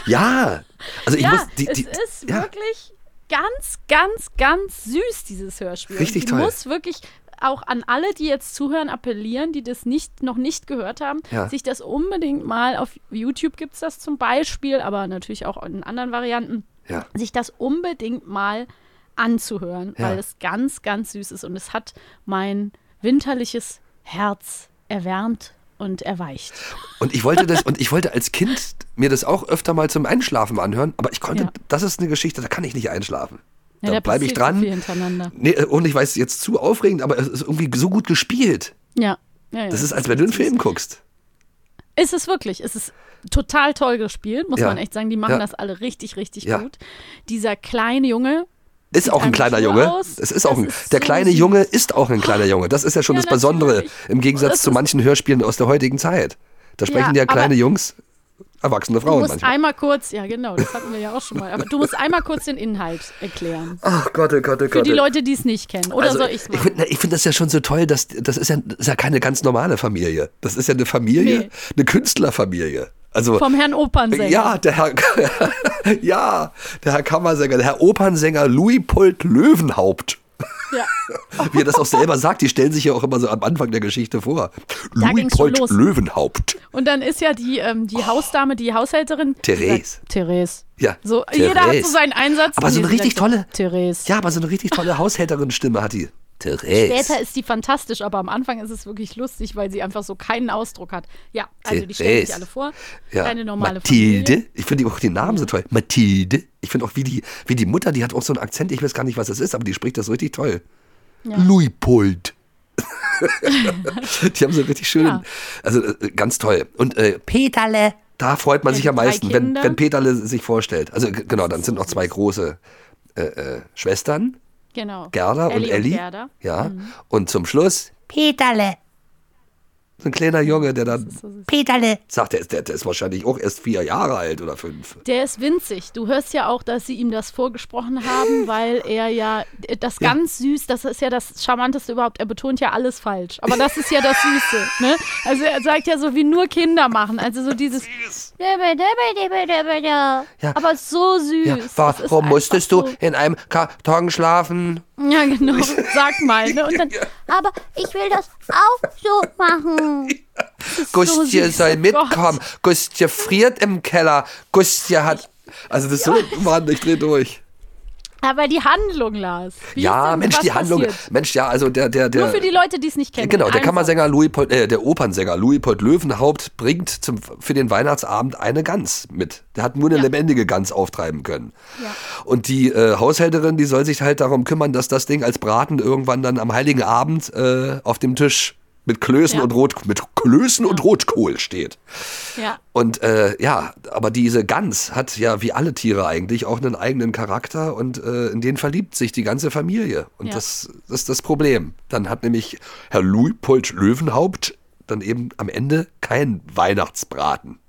Ja, also ich ja, muss die, die, es ist ja. wirklich ganz, ganz, ganz süß, dieses Hörspiel. Richtig toll. Du musst wirklich auch an alle, die jetzt zuhören, appellieren, die das nicht, noch nicht gehört haben, Ja. sich das unbedingt mal auf YouTube gibt es das zum Beispiel, aber natürlich auch in anderen Varianten, Ja. sich das unbedingt mal anzuhören, Ja. weil es ganz, ganz süß ist und es hat mein winterliches Herz erwärmt und erweicht. Und ich wollte das, und ich wollte als Kind mir das auch öfter mal zum Einschlafen anhören, aber ich konnte, Ja. das ist eine Geschichte, da kann ich nicht einschlafen. Ja, da bleibe ich dran. Nee, und ich weiß, jetzt zu aufregend, aber es ist irgendwie so gut gespielt. Ja. ja, ja Das ist, als wenn du einen Film guckst. Ist es wirklich. Es ist total toll gespielt, muss man echt sagen. Die machen das alle richtig, richtig gut. Dieser kleine Junge. Ist auch ein kleiner Junge. aus. Es ist auch ein, ist der so kleine süß. Junge ist auch ein kleiner Junge. Das ist ja schon Ja, das Besondere natürlich. im Gegensatz Das zu manchen Hörspielen aus der heutigen Zeit. Da sprechen ja, Ja, kleine Jungs erwachsene Du Frauen musst manchmal. einmal kurz, ja genau, das hatten wir ja auch schon mal, aber du musst einmal kurz den Inhalt erklären. Ach Gott, oh Gott, oh Für Gott. die Leute, die es nicht kennen. Oder Also, soll ich es ich finde das ja schon so toll, dass das ist ja, das ist ja keine ganz normale Familie. Das ist ja eine Familie, Nee. eine Künstlerfamilie. Also Vom Herrn Opernsänger. ja, der Herr ja, der Herr Kammersänger, der Herr Opernsänger Louis-Pold Löwenhaupt. Ja. Wie er das auch selber sagt, die stellen sich ja auch immer so am Anfang der Geschichte vor. Da los. Löwenhaupt. Und dann ist ja die, ähm, die Hausdame, die Haushälterin. Therese. Therese. Ja. So, jeder hat so seinen Einsatz. Aber so eine richtig tolle. Therese. Ja, aber so eine richtig tolle Haushälterin-Stimme hat die. Therese. Später ist die fantastisch, aber am Anfang ist es wirklich lustig, weil sie einfach so keinen Ausdruck hat. Ja, also die stellen sich Therese. alle vor. Ja. Eine normale Mathilde. Familie. Ich finde auch die Namen so toll. Mathilde. Ich finde auch, wie die, wie die Mutter, die hat auch so einen Akzent, ich weiß gar nicht, was das ist, aber die spricht das richtig toll. Ja. Louis-Pold. die haben so richtig schön, Ja. also äh, ganz toll. Und äh, Peterle. Da freut man Ja, sich am meisten, wenn, wenn Peterle sich vorstellt. Also genau, dann sind noch zwei große äh, äh, Schwestern, Genau. Gerda und Ellie Ellie. Gerda. Ja. Mhm. Und zum Schluss Peterle. so ein kleiner Junge, der dann Peterle. sagt, der ist, der, der ist wahrscheinlich auch erst vier Jahre alt oder fünf. Der ist winzig. Du hörst ja auch, dass sie ihm das vorgesprochen haben, weil er ja das Ja. ganz süß, das ist ja das Charmanteste überhaupt. Er betont ja alles falsch. Aber das ist ja das Süße. Ne? Also er sagt ja so, wie nur Kinder machen. Also so dieses. Ja. Aber so süß. Ja, warum musstest du so- in einem Karton schlafen? Ja, genau. Sag mal. Ne? Dann, Aber ich will das auch so machen. Gustje süß, soll oh mitkommen. Gustje friert im Keller. Gustje hat. Also das ist so, Mann, ich dreh durch. Aber die Handlung, Lars. Wie ja, denn, Mensch, die Handlung. passiert? Mensch, ja, also der, der, der. Nur für die Leute, die es nicht kennen. Genau, der Einfach. Kammersänger Louis Pold, äh, der Opernsänger Louis Pold Löwenhaupt bringt zum, für den Weihnachtsabend eine Gans mit. Der hat nur eine lebendige Gans auftreiben können. Ja. Und die äh, Haushälterin, die soll sich halt darum kümmern, dass das Ding als Braten irgendwann dann am Heiligen Abend äh, auf dem Tisch mit Klößen Ja. und Rot mit Klößen und Rotkohl steht. Ja. Und äh, ja, aber diese Gans hat ja wie alle Tiere eigentlich auch einen eigenen Charakter und äh, in den verliebt sich die ganze Familie. Und Ja. das, das ist das Problem. Dann hat nämlich Herr Luipold Löwenhaupt dann eben am Ende kein Weihnachtsbraten.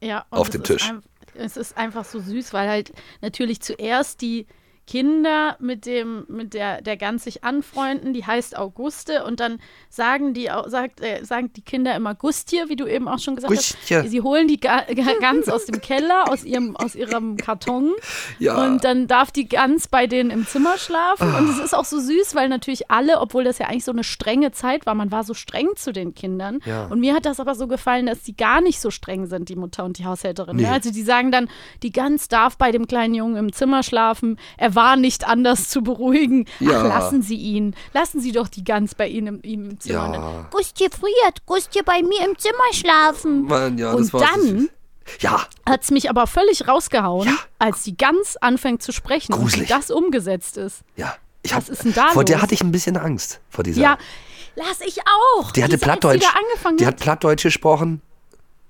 Ja, auf dem Tisch. ein- Es ist einfach so süß, weil halt natürlich zuerst die Kinder mit dem mit der der Gans sich anfreunden, die heißt Auguste und dann sagen die sagt äh, sagen die Kinder immer Gustje, wie du eben auch schon gesagt Gustje. hast. Sie holen die Ga Ga- Gans aus dem Keller aus ihrem aus ihrem Karton Ja. und dann darf die Gans bei denen im Zimmer schlafen und es ist auch so süß, weil natürlich alle, obwohl das ja eigentlich so eine strenge Zeit war, man war so streng zu den Kindern Ja. und mir hat das aber so gefallen, dass die gar nicht so streng sind, die Mutter und die Haushälterin. Nee. Ne? Also die sagen dann, die Gans darf bei dem kleinen Jungen im Zimmer schlafen. Er war nicht anders zu beruhigen. Ja. Ach, lassen Sie ihn. Lassen Sie doch die Gans bei Ihnen im, ihm im Zimmer. Ja. Gustje friert, Gustje bei mir im Zimmer schlafen. Mann, ja, Und war dann Ja, hat es mich aber völlig rausgehauen, als die Gans anfängt zu sprechen Gruselig. und wie das umgesetzt ist. ja. Ich Was hab, ist denn da vor der los? hatte ich ein bisschen Angst, vor dieser. Ja, lass ich auch. die hatte Diese, Plattdeutsch. Die, Die hat. Plattdeutsch gesprochen.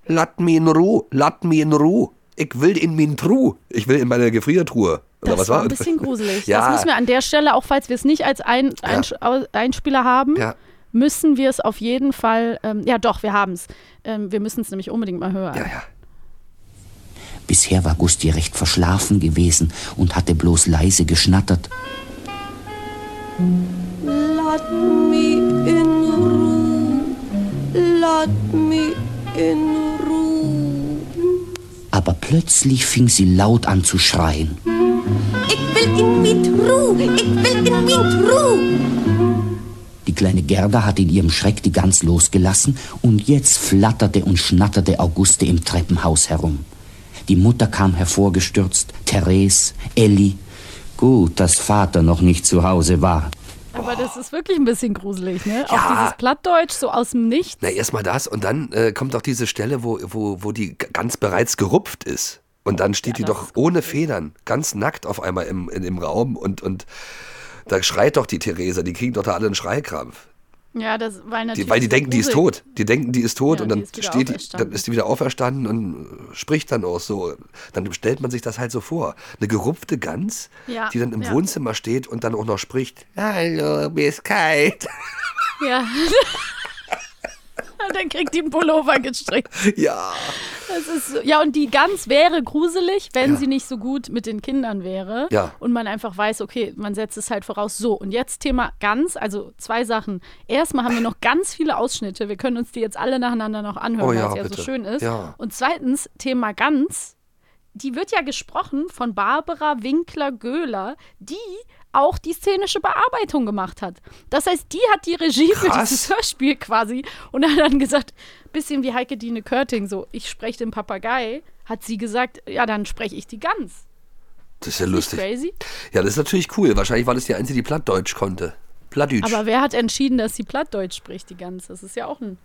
Lass mich in Ruhe, lass mich in Ruhe. Ich will in min Truhe. Ich will in meine Gefriertruhe. Das was war war ein bisschen gruselig. Ja. Das müssen wir an der Stelle, auch falls wir es nicht als ein, ein, Einspieler haben, Ja. müssen wir es auf jeden Fall, ähm, ja doch, wir haben es. Ähm, wir müssen es nämlich unbedingt mal hören. Ja, ja. Bisher war Gusti recht verschlafen gewesen und hatte bloß leise geschnattert. Lass mich in Ruhe. Lass mich in Ruhe. Aber plötzlich fing sie laut an zu schreien. Ich will in mit Ruhe. Ich will in mit Ruhe. kleine Gerda hatte in ihrem Schreck die Gans losgelassen und jetzt flatterte und schnatterte Auguste im Treppenhaus herum. Die Mutter kam hervorgestürzt, Therese, Elli. Gut, dass Vater noch nicht zu Hause war. Aber das ist wirklich ein bisschen gruselig, ne? Ja. Auch dieses Plattdeutsch so aus dem Nichts. Na, erstmal das und dann äh, kommt auch diese Stelle, wo, wo, wo die g- ganz bereits gerupft ist. Und dann steht die doch ohne Federn, ganz nackt auf einmal im, in, im Raum und, und da schreit doch die Theresa, die kriegen doch da alle einen Schreikrampf. Ja, das, weil natürlich. Die, weil die denken, die ist tot. Die denken, die ist tot Ja, und die dann ist wieder steht die, dann ist die wieder auferstanden und äh, spricht dann auch so. Dann stellt man sich das halt so vor. Eine gerupfte Gans, Ja, die dann im ja. Wohnzimmer steht und dann auch noch spricht. Hallo, mir ist kalt. Ja. Und dann kriegt die einen Pullover gestrickt. Ja. Das ist so. Ja, und die Gans wäre gruselig, wenn Ja. sie nicht so gut mit den Kindern wäre. Ja. Und man einfach weiß, okay, man setzt es halt voraus. So, und jetzt Thema Gans, also zwei Sachen. Erstmal haben wir noch ganz viele Ausschnitte. Wir können uns die jetzt alle nacheinander noch anhören, Oh weil ja, es ja so bitte. schön ist. Ja. Und zweitens, Thema Gans. Die wird ja gesprochen von Barbara Winkler-Göhler, die auch die szenische Bearbeitung gemacht hat. Das heißt, die hat die Regie für Krass. dieses Hörspiel quasi und hat dann gesagt, bisschen wie Heike Dine Körting, so, ich spreche den Papagei, hat sie gesagt, ja, dann spreche ich die Gans. Das ist ja lustig. crazy? Ja, das ist natürlich cool. Wahrscheinlich war das die Einzige, die Plattdeutsch konnte. Plattdeutsch. Aber wer hat entschieden, dass sie Plattdeutsch spricht, die Gans? Das ist ja auch ein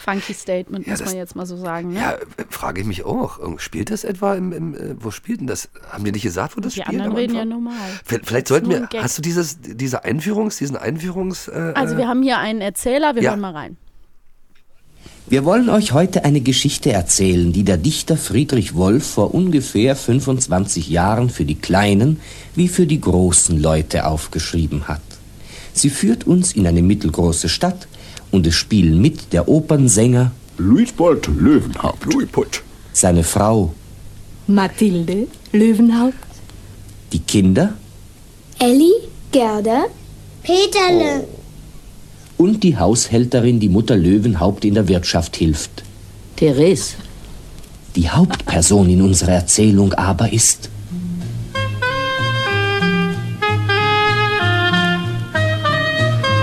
funky Statement, Ja, muss das- man jetzt mal so sagen. Ne? Ja, äh, frage ich mich auch. Spielt das etwa im, im äh, wo spielt denn das? Haben die nicht gesagt, wo das die spielt? anderen reden ja normal. Vielleicht, sollten wir, hast du dieses, diese Einführungs, diesen Einführungs... Äh, Also wir haben hier einen Erzähler, wir Ja. hören mal rein. Wir wollen euch heute eine Geschichte erzählen, die der Dichter Friedrich Wolf vor ungefähr 25 Jahren für die kleinen wie für die großen Leute aufgeschrieben hat. Sie führt uns in eine mittelgroße Stadt und es spielen mit der Opernsänger Luitpold Löwenhaupt. Luitpold. seine Frau, Mathilde Löwenhaupt. die Kinder Elli, Gerda, Peterle. und die Haushälterin, die Mutter Löwenhaupt in der Wirtschaft hilft. Therese. Die Hauptperson in unserer Erzählung aber ist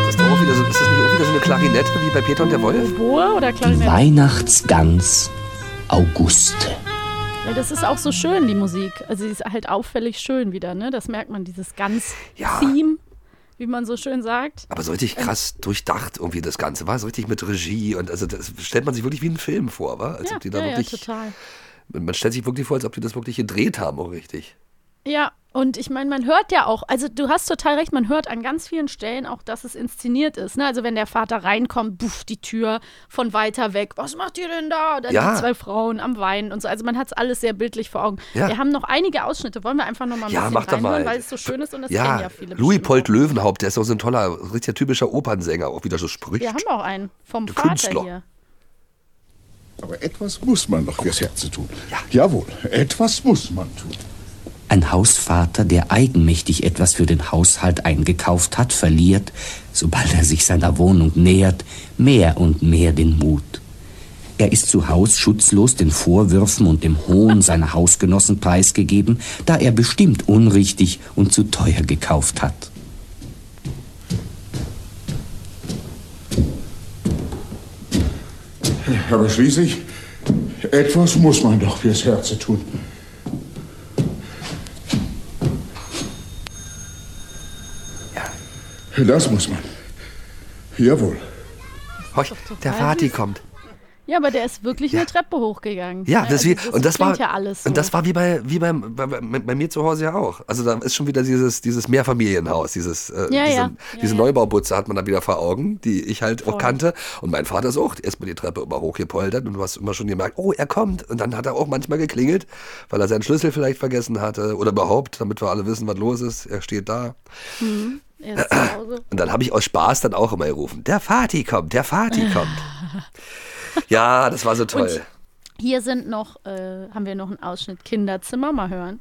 Das ist, doch auch wieder so, ist das nicht wieder so eine Klarinette wie bei Peter und der Wolf? Bohr oder die Klarinette? Weihnachtsgans Auguste. Weil das ist auch so schön, die Musik. Also sie ist halt auffällig schön wieder, ne? Das merkt man, dieses ganz Theme, wie man so schön sagt. Aber so richtig krass durchdacht irgendwie das Ganze, war so richtig mit Regie und also das stellt man sich wirklich wie einen Film vor, war? Als ja, ob die da ja, ja, wirklich, total. man stellt sich wirklich vor, als ob die das wirklich gedreht haben, auch richtig. Ja, und ich meine, man hört ja auch, also du hast total recht, man hört an ganz vielen Stellen auch, dass es inszeniert ist. Ne? Also wenn der Vater reinkommt, buff, die Tür von weiter weg, was macht ihr denn da? Dann Ja. die zwei Frauen am Weinen und so. Also man hat es alles sehr bildlich vor Augen. Ja. Wir haben noch einige Ausschnitte, wollen wir einfach noch mal ein Ja, bisschen mach mal. weil es so schön ist und das kennen Ja, ja viele. Louis-Pold Löwenhaupt, der ist auch so ein toller, richtiger typischer Opernsänger, auch wieder so spricht. Wir haben auch einen vom Der Vater Künstler. hier. Aber etwas muss man doch fürs Herz tun. Jawohl, etwas muss man tun. Ein Hausvater, der eigenmächtig etwas für den Haushalt eingekauft hat, verliert, sobald er sich seiner Wohnung nähert, mehr und mehr den Mut. Er ist zu Haus schutzlos den Vorwürfen und dem Hohn seiner Hausgenossen preisgegeben, da er bestimmt unrichtig und zu teuer gekauft hat. Aber schließlich, etwas muss man doch fürs Herz tun. Das muss man. Jawohl. Hoi, der Vati kommt. Ja, aber der ist wirklich eine Treppe hochgegangen. Ja, Ne? das Also wie, und das war ja alles so. und das war wie bei wie beim, bei, bei, bei mir zu Hause ja auch. Also da ist schon wieder dieses dieses Mehrfamilienhaus, dieses äh, Ja, diese, ja. diese Ja, ja. Neubauputze hat man da wieder vor Augen, die ich halt auch Voll. kannte und mein Vater ist auch erstmal die Treppe immer hochgepoltert und du hast immer schon gemerkt, oh, er kommt und dann hat er auch manchmal geklingelt, weil er seinen Schlüssel vielleicht vergessen hatte oder überhaupt, damit wir alle wissen, was los ist. Er steht da. Hm, er ist zu Hause. Und dann habe ich aus Spaß dann auch immer gerufen, der Vati kommt, der Vati kommt. Ja, das war so toll. Und hier sind noch, äh, haben wir noch einen Ausschnitt Kinderzimmer, mal hören.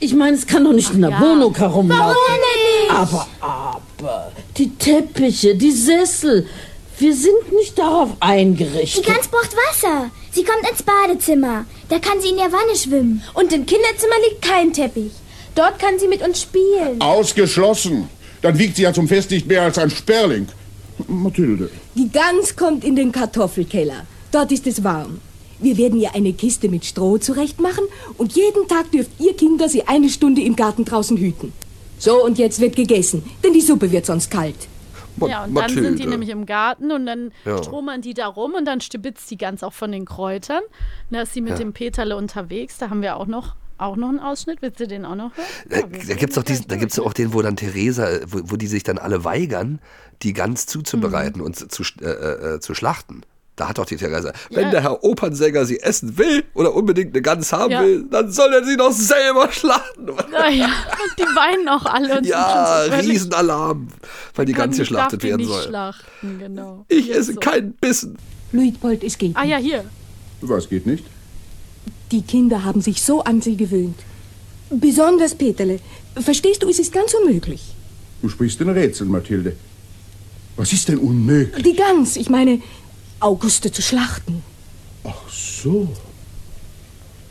Ich meine, es kann doch nicht in der ja. Wohnung herumlaufen. Warum denn nicht? Aber, aber, die Teppiche, die Sessel, wir sind nicht darauf Die eingerichtet. Gans braucht Wasser. Sie kommt ins Badezimmer. Da kann sie in der Wanne schwimmen. Und im Kinderzimmer liegt kein Teppich. Dort kann sie mit uns spielen. Ausgeschlossen. Dann wiegt sie ja zum Fest nicht mehr als ein Sperling. Mathilde. Die Gans kommt in den Kartoffelkeller. Dort ist es warm. Wir werden ihr eine Kiste mit Stroh zurechtmachen und jeden Tag dürft ihr Kinder sie eine Stunde im Garten draußen hüten. So, und jetzt wird gegessen, denn die Suppe wird sonst kalt. Ma ja, und dann sind die Mathilde. nämlich im Garten und dann Ja. stromern die da rum und dann stibitzt die ganz auch von den Kräutern. Da ist sie mit Ja. dem Peterle unterwegs. Da haben wir auch noch, auch noch einen Ausschnitt. Willst du den auch noch hören? Da, da gibt es doch diesen, da gibt's auch den, wo dann Theresa, äh, wo, wo die sich dann alle weigern, die Gans zuzubereiten Mhm. und zu, zu, sch- äh, äh, zu schlachten. Da hat doch die Theresa, wenn Ja. der Herr Opernsänger sie essen will oder unbedingt eine Gans haben Ja. will, dann soll er sie doch selber schlachten. Naja, und die weinen auch alle. Und Ja, sind schon so völlig- Riesenalarm, weil die Gans geschlachtet werden soll. Schlachten, genau. Ich ist esse so. keinen Bissen. Luitpold, es geht. Ah ja, hier. Was geht nicht? Die Kinder haben sich so an sie gewöhnt. Besonders Peterle. Verstehst du, es ist ganz unmöglich. Du sprichst in Rätseln, Mathilde. Was ist denn unmöglich? Die Gans, ich meine, Auguste zu schlachten. So.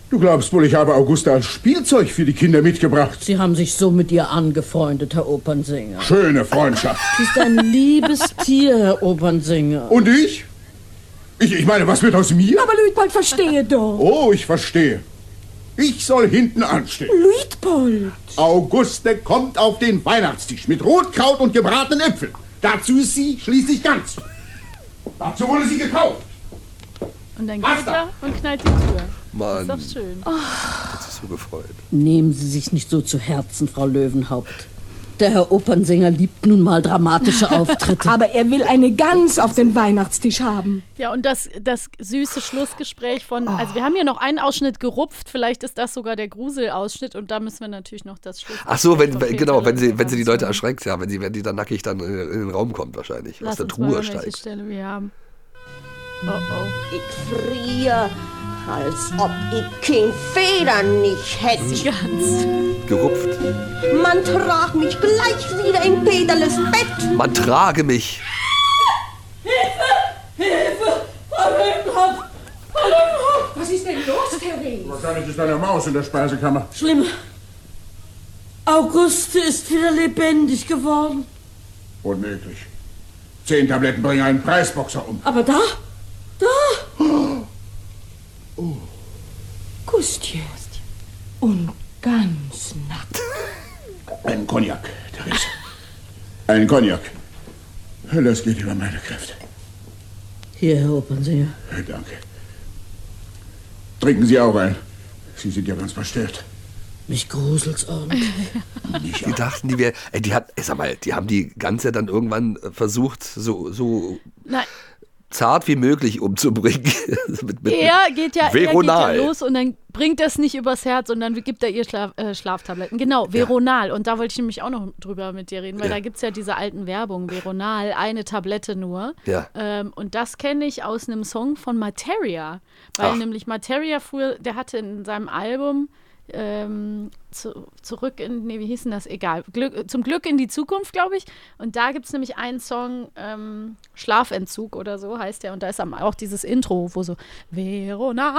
Du glaubst wohl, ich habe Augusta als Spielzeug für die Kinder mitgebracht. Sie haben sich so mit ihr angefreundet, Herr Opernsänger. Schöne Freundschaft. Sie ist ein liebes Tier, Herr Opernsänger. Und ich? Ich, ich meine, was wird aus mir? Aber Luitpold, verstehe doch. Oh, ich verstehe. Ich soll hinten anstehen. Luitpold. Auguste kommt auf den Weihnachtstisch mit Rotkraut und gebratenen Äpfeln. Dazu ist sie schließlich ganz. Dazu wurde sie gekauft. Und dann geht er und knallt die Tür. Mann, Ist doch schön. hat sich so gefreut. Nehmen Sie sich nicht so zu Herzen, Frau Löwenhaupt. Der Herr Opernsänger liebt nun mal dramatische Auftritte. Aber er will eine Gans auf den Weihnachtstisch haben. Ja, und das, das süße Schlussgespräch von, also wir haben hier noch einen Ausschnitt gerupft, vielleicht ist das sogar der Gruselausschnitt und da müssen wir natürlich noch das Schluss. Ach so, wenn, wenn, genau, wenn sie, wenn sie die Leute erschreckt, ja, wenn sie, wenn die dann nackig dann in, in den Raum kommt wahrscheinlich, aus Lass der uns mal Truhe welche steigt. Stelle wir haben. Oh oh. Ich friere, als ob ich kein Federn nicht hätte. Ganz. Gerupft. Man trag mich gleich wieder in Peterles Bett. Man trage mich. Hilfe! Frau Löwenhaupt! Was ist denn los, Therese? Wahrscheinlich ist eine Maus in der Speisekammer. Schlimm. Auguste ist wieder lebendig geworden. Unmöglich. Zehn Tabletten bringen einen Preisboxer um. Aber da, da, Gustje. Und ganz nackt. Ein Cognac, Therese. Ein Cognac. Das geht über meine Kräfte. Hier, Herr Opernsänger. Danke. Trinken Sie auch ein. Sie sind ja ganz verstört. Mich gruselt's ordentlich. Die dachten, die wäre, ey, die hat, sag mal, die haben die ganze dann irgendwann äh, versucht, so, so Nein, zart wie möglich umzubringen. mit, mit, er geht ja, er geht ja Veronal. los und dann bringt das nicht übers Herz und dann gibt er ihr Schlaf, äh, Schlaftabletten. Genau, Veronal. Und da wollte ich nämlich auch noch drüber mit dir reden, weil Ja. da gibt es ja diese alten Werbung, Veronal, eine Tablette nur. Ja. Ähm, und das kenne ich aus einem Song von Materia. Weil Ach. nämlich Materia früher, der hatte in seinem Album ähm, zu, zurück in, nee, wie hieß denn das? Egal. Glück, zum Glück in die Zukunft, glaube ich. Und da gibt es nämlich einen Song, ähm, Schlafentzug oder so heißt der. Und da ist am- auch dieses Intro, wo so Veronal,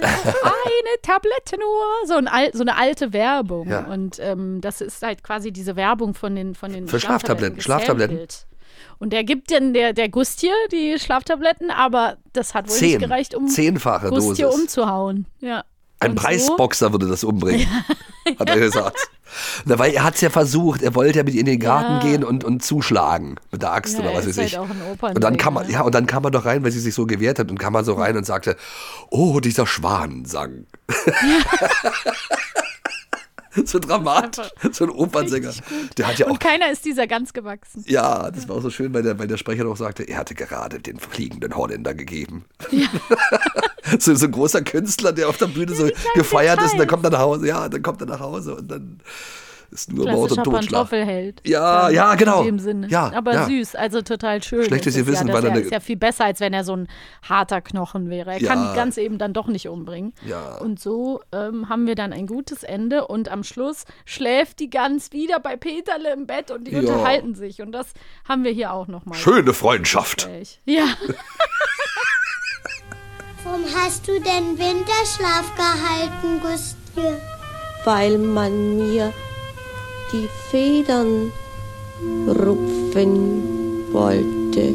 eine Tablette nur. So, ein al so eine alte Werbung. Ja. Und ähm, das ist halt quasi diese Werbung von den, von den Für Schlaftabletten, gesampelt. Schlaftabletten. Und der gibt dann der, der Gustje die Schlaftabletten, aber das hat wohl Zehn. nicht gereicht, um Zehnfache Gustje Dosis. umzuhauen. Ja. Ein Und so- Preisboxer würde das umbringen, hat er gesagt. Na, weil er hat es ja versucht, er wollte ja mit ihr in den Garten Ja. gehen und, und zuschlagen mit der Axt Ja, oder er was weiß ich. halt Opernsänger, und dann kam man, ne? ja, und dann kam man doch rein, weil sie sich so gewehrt hat und kam man so rein und sagte, oh, dieser Schwan sang. so dramatisch, so ein Opernsänger. Der hat ja auch Und keiner ist dieser ganz gewachsen. ja, das war auch so schön, weil der, weil der Sprecher noch sagte, er hatte gerade den fliegenden Holländer gegeben. so, so ein großer Künstler, der auf der Bühne so gefeiert ist und dann kommt er nach Hause, ja, dann kommt er nach Hause und dann ist nur Mord Klassischer und Totschlag. Pantoffelheld. Ja, ja, genau. In dem Sinne. Ja, Aber ja. süß, also total schön. Schlechtes ist es Gewissen, ja, weil dass er eine- ist ja viel besser, als wenn er so ein harter Knochen wäre. Er kann Ja. die ganz eben dann doch nicht umbringen. Ja. Und so ähm, haben wir dann ein gutes Ende und am Schluss schläft die Gans wieder bei Peterle im Bett und die Ja. unterhalten sich. Und das haben wir hier auch nochmal. Schöne Freundschaft. Ja. Warum hast du denn Winterschlaf gehalten, Gustje? Weil man mir die Federn rupfen wollte.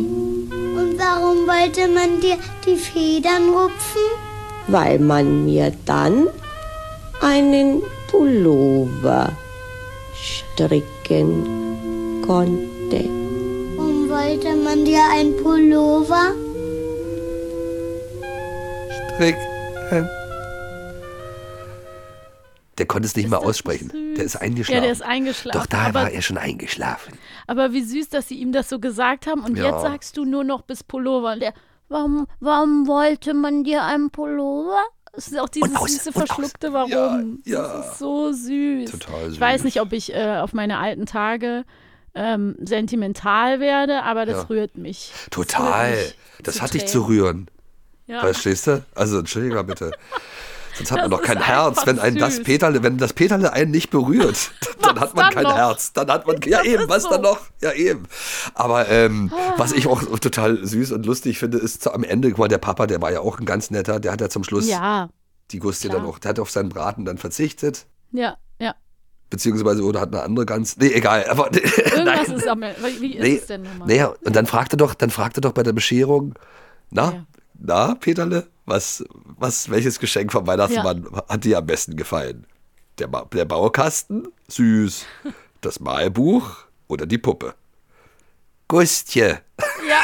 Und warum wollte man dir die Federn rupfen? weil man mir dann einen Pullover stricken konnte. Warum wollte man dir ein Pullover? Strick. Der konnte es nicht mal aussprechen. Der ist eingeschlafen. Ja, der ist eingeschlafen. Doch da aber, war er schon eingeschlafen. aber wie süß, dass sie ihm das so gesagt haben. Und Ja. jetzt sagst du nur noch bis Pullover. Und der, warum, warum wollte man dir einen Pullover? Es ist auch dieses aus, süße, und aus. verschluckte Warum. Ja, ja. Das ist so süß. Total süß. Ich weiß nicht, ob ich äh, auf meine alten Tage ähm, sentimental werde, aber das Ja. rührt mich. Total. Das zu hat dich zu rühren. Ja. Verstehst du? Also, entschuldige mal bitte. Sonst hat man Das doch kein Herz. Wenn ein das. Peterle, wenn das Peterle einen nicht berührt, dann hat man dann kein noch? Herz. Dann hat man, ja eben, was dann noch? Ja eben. Aber ähm, Ah. was ich auch total süß und lustig finde, ist am Ende, guck mal, der Papa, der war ja auch ein ganz netter, der hat ja zum Schluss Ja, die Gustie klar. dann auch, der hat auf seinen Braten dann verzichtet. ja, ja. Beziehungsweise, oder hat eine andere ganz, nee, egal, aber, Irgendwas nein. ist am Ende. Wie ist Nee, es denn nochmal? Naja, und dann fragte doch, dann fragte doch bei der Bescherung, na, na, Peterle, was, was, welches Geschenk vom Weihnachtsmann hat dir am besten gefallen? Der, Ma- der Baukasten? Süß. Das Malbuch oder die Puppe? Gustje. Ja.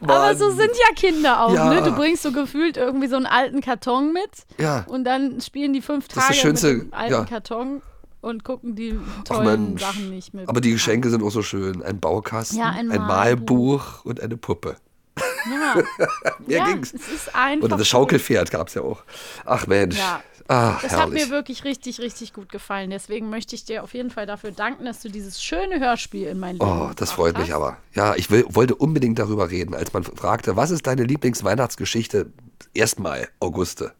Aber so sind ja Kinder auch, Ja. ne? Du bringst so gefühlt irgendwie so einen alten Karton mit Ja. und dann spielen die fünf Tage Schönste, mit dem alten ja. Karton und gucken die tollen. Sachen nicht mit. Aber die Geschenke sind auch so schön. Ein Baukasten, Ja, ein ein Malbuch und eine Puppe. Ja. Mehr ja, ging's. Es ist einfach. Oder das Schaukelpferd gab es ja auch. Ach Mensch. Ja. Ach, Das hat herrlich. mir wirklich richtig, richtig gut gefallen. Deswegen möchte ich dir auf jeden Fall dafür danken, dass du dieses schöne Hörspiel in mein Leben Oh, das freut mich hast. aber. Ja, ich will, wollte unbedingt darüber reden, als man fragte, was ist deine Lieblingsweihnachtsgeschichte? Erstmal Auguste.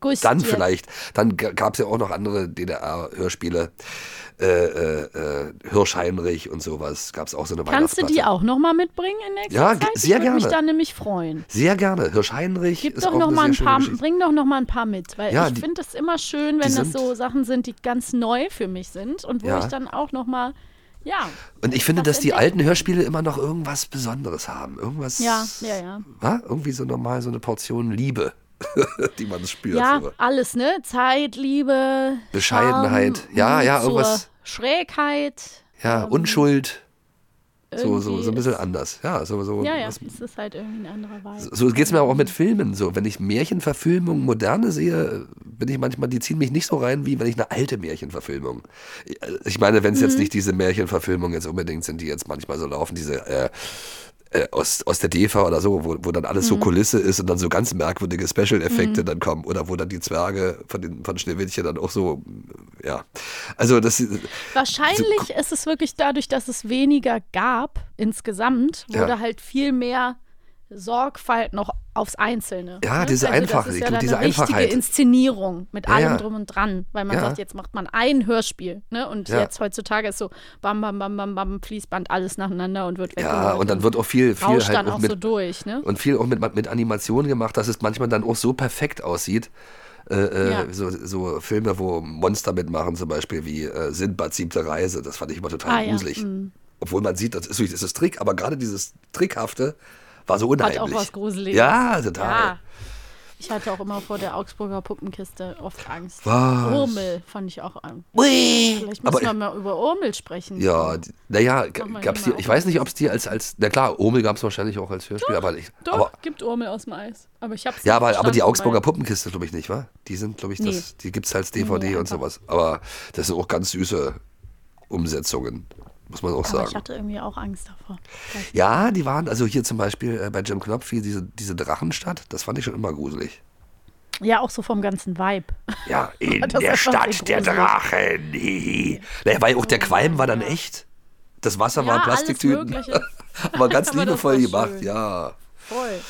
Gustje. Dann vielleicht. Dann gab es ja auch noch andere DDR-Hörspiele. Äh, äh, äh, Hirsch-Heinrich und sowas. Gab es auch so eine Kannst du die auch nochmal mitbringen in nächster Ja, Zeit? ge- sehr ich würde mich gerne. da nämlich freuen. Sehr gerne. Hirsch-Heinrich Gib ist doch auch noch eine mal ein paar, bring doch noch mal ein paar mit, weil Ja, ich finde es immer schön, wenn das so Sachen sind, die ganz neu für mich sind und wo Ja. ich dann auch noch mal, ja, Und ich finde, dass die alten Hörspiele immer noch irgendwas Besonderes haben. Irgendwas. ja, ja, ja. wa? Irgendwie so normal so eine Portion Liebe, die man spürt. Ja, so. alles, ne? Zeit, Liebe, Bescheidenheit. Charme, Ja, ja, irgendwas- Schrägheit. Ja, Unschuld. So, so, so ein bisschen anders. Ja, so, so, Ja, ja, was, es ist halt irgendwie ein anderer Vibe. so geht es mir auch mit Filmen. So, wenn ich Märchenverfilmungen moderne sehe, bin ich manchmal, die ziehen mich nicht so rein, wie wenn ich eine alte Märchenverfilmung. Ich meine, wenn es jetzt Mhm. nicht diese Märchenverfilmungen jetzt unbedingt sind, die jetzt manchmal so laufen, diese äh, äh, aus, aus der DEFA oder so, wo, wo dann alles so Mhm. Kulisse ist und dann so ganz merkwürdige Special-Effekte Mhm. dann kommen oder wo dann die Zwerge von, den, von Schneewittchen dann auch so, ja. Also das Wahrscheinlich ist es wirklich dadurch, dass es weniger gab insgesamt, Ja. wurde halt viel mehr Sorgfalt noch aufs Einzelne. Ja, ne? diese also Einfache, das ist ja dann diese eine richtige Einfachheit. Inszenierung mit Ja, allem drum und dran, weil man Ja. sagt, jetzt macht man ein Hörspiel, ne? Und Ja. jetzt heutzutage ist so bam, bam, bam, bam, bam, Fließband alles nacheinander und wird Ja, und dann wird auch viel, viel halt dann auch mit, so durch, ne? und viel auch mit, mit Animationen gemacht, dass es manchmal dann auch so perfekt aussieht. Äh, äh, Ja. so, so Filme, wo Monster mitmachen, zum Beispiel wie äh, Sindbad siebte Reise, das fand ich immer total Ah, gruselig. mm. Obwohl man sieht, das ist, das ist Trick, aber gerade dieses Trickhafte war so unheimlich. Hat auch was Gruseliges. Ja, total. Ja. Ich hatte auch immer vor der Augsburger Puppenkiste oft Angst. Was? Urmel fand ich auch Angst. Ui. Vielleicht müssen Aber wir mal über Urmel sprechen. Ja, naja, gab's die, ich weiß nicht, ob es die als, als, na klar, Omel gab es wahrscheinlich auch als Hörspiel, aber ich, Doch, aber, gibt Urmel aus dem Eis. Aber ich hab's ja, aber, aber die Augsburger Puppenkiste, glaube ich nicht, wa? Die sind, glaube ich, Nee. das, die gibt es als DVD Nee, und sowas. Aber das sind auch ganz süße Umsetzungen, muss man auch Aber sagen. ich hatte irgendwie auch Angst davor. Ja, die waren, also hier zum Beispiel äh, bei Jim Knopf, hier diese, diese Drachenstadt, das fand ich schon immer gruselig. Ja, auch so vom ganzen Vibe. Ja, in der Stadt der. Drachen. hihi. Naja, weil auch der Qualm war dann echt. Das Wasser Ja, waren Plastiktüten. Aber ganz Aber liebevoll gemacht, schön. ja. Voll.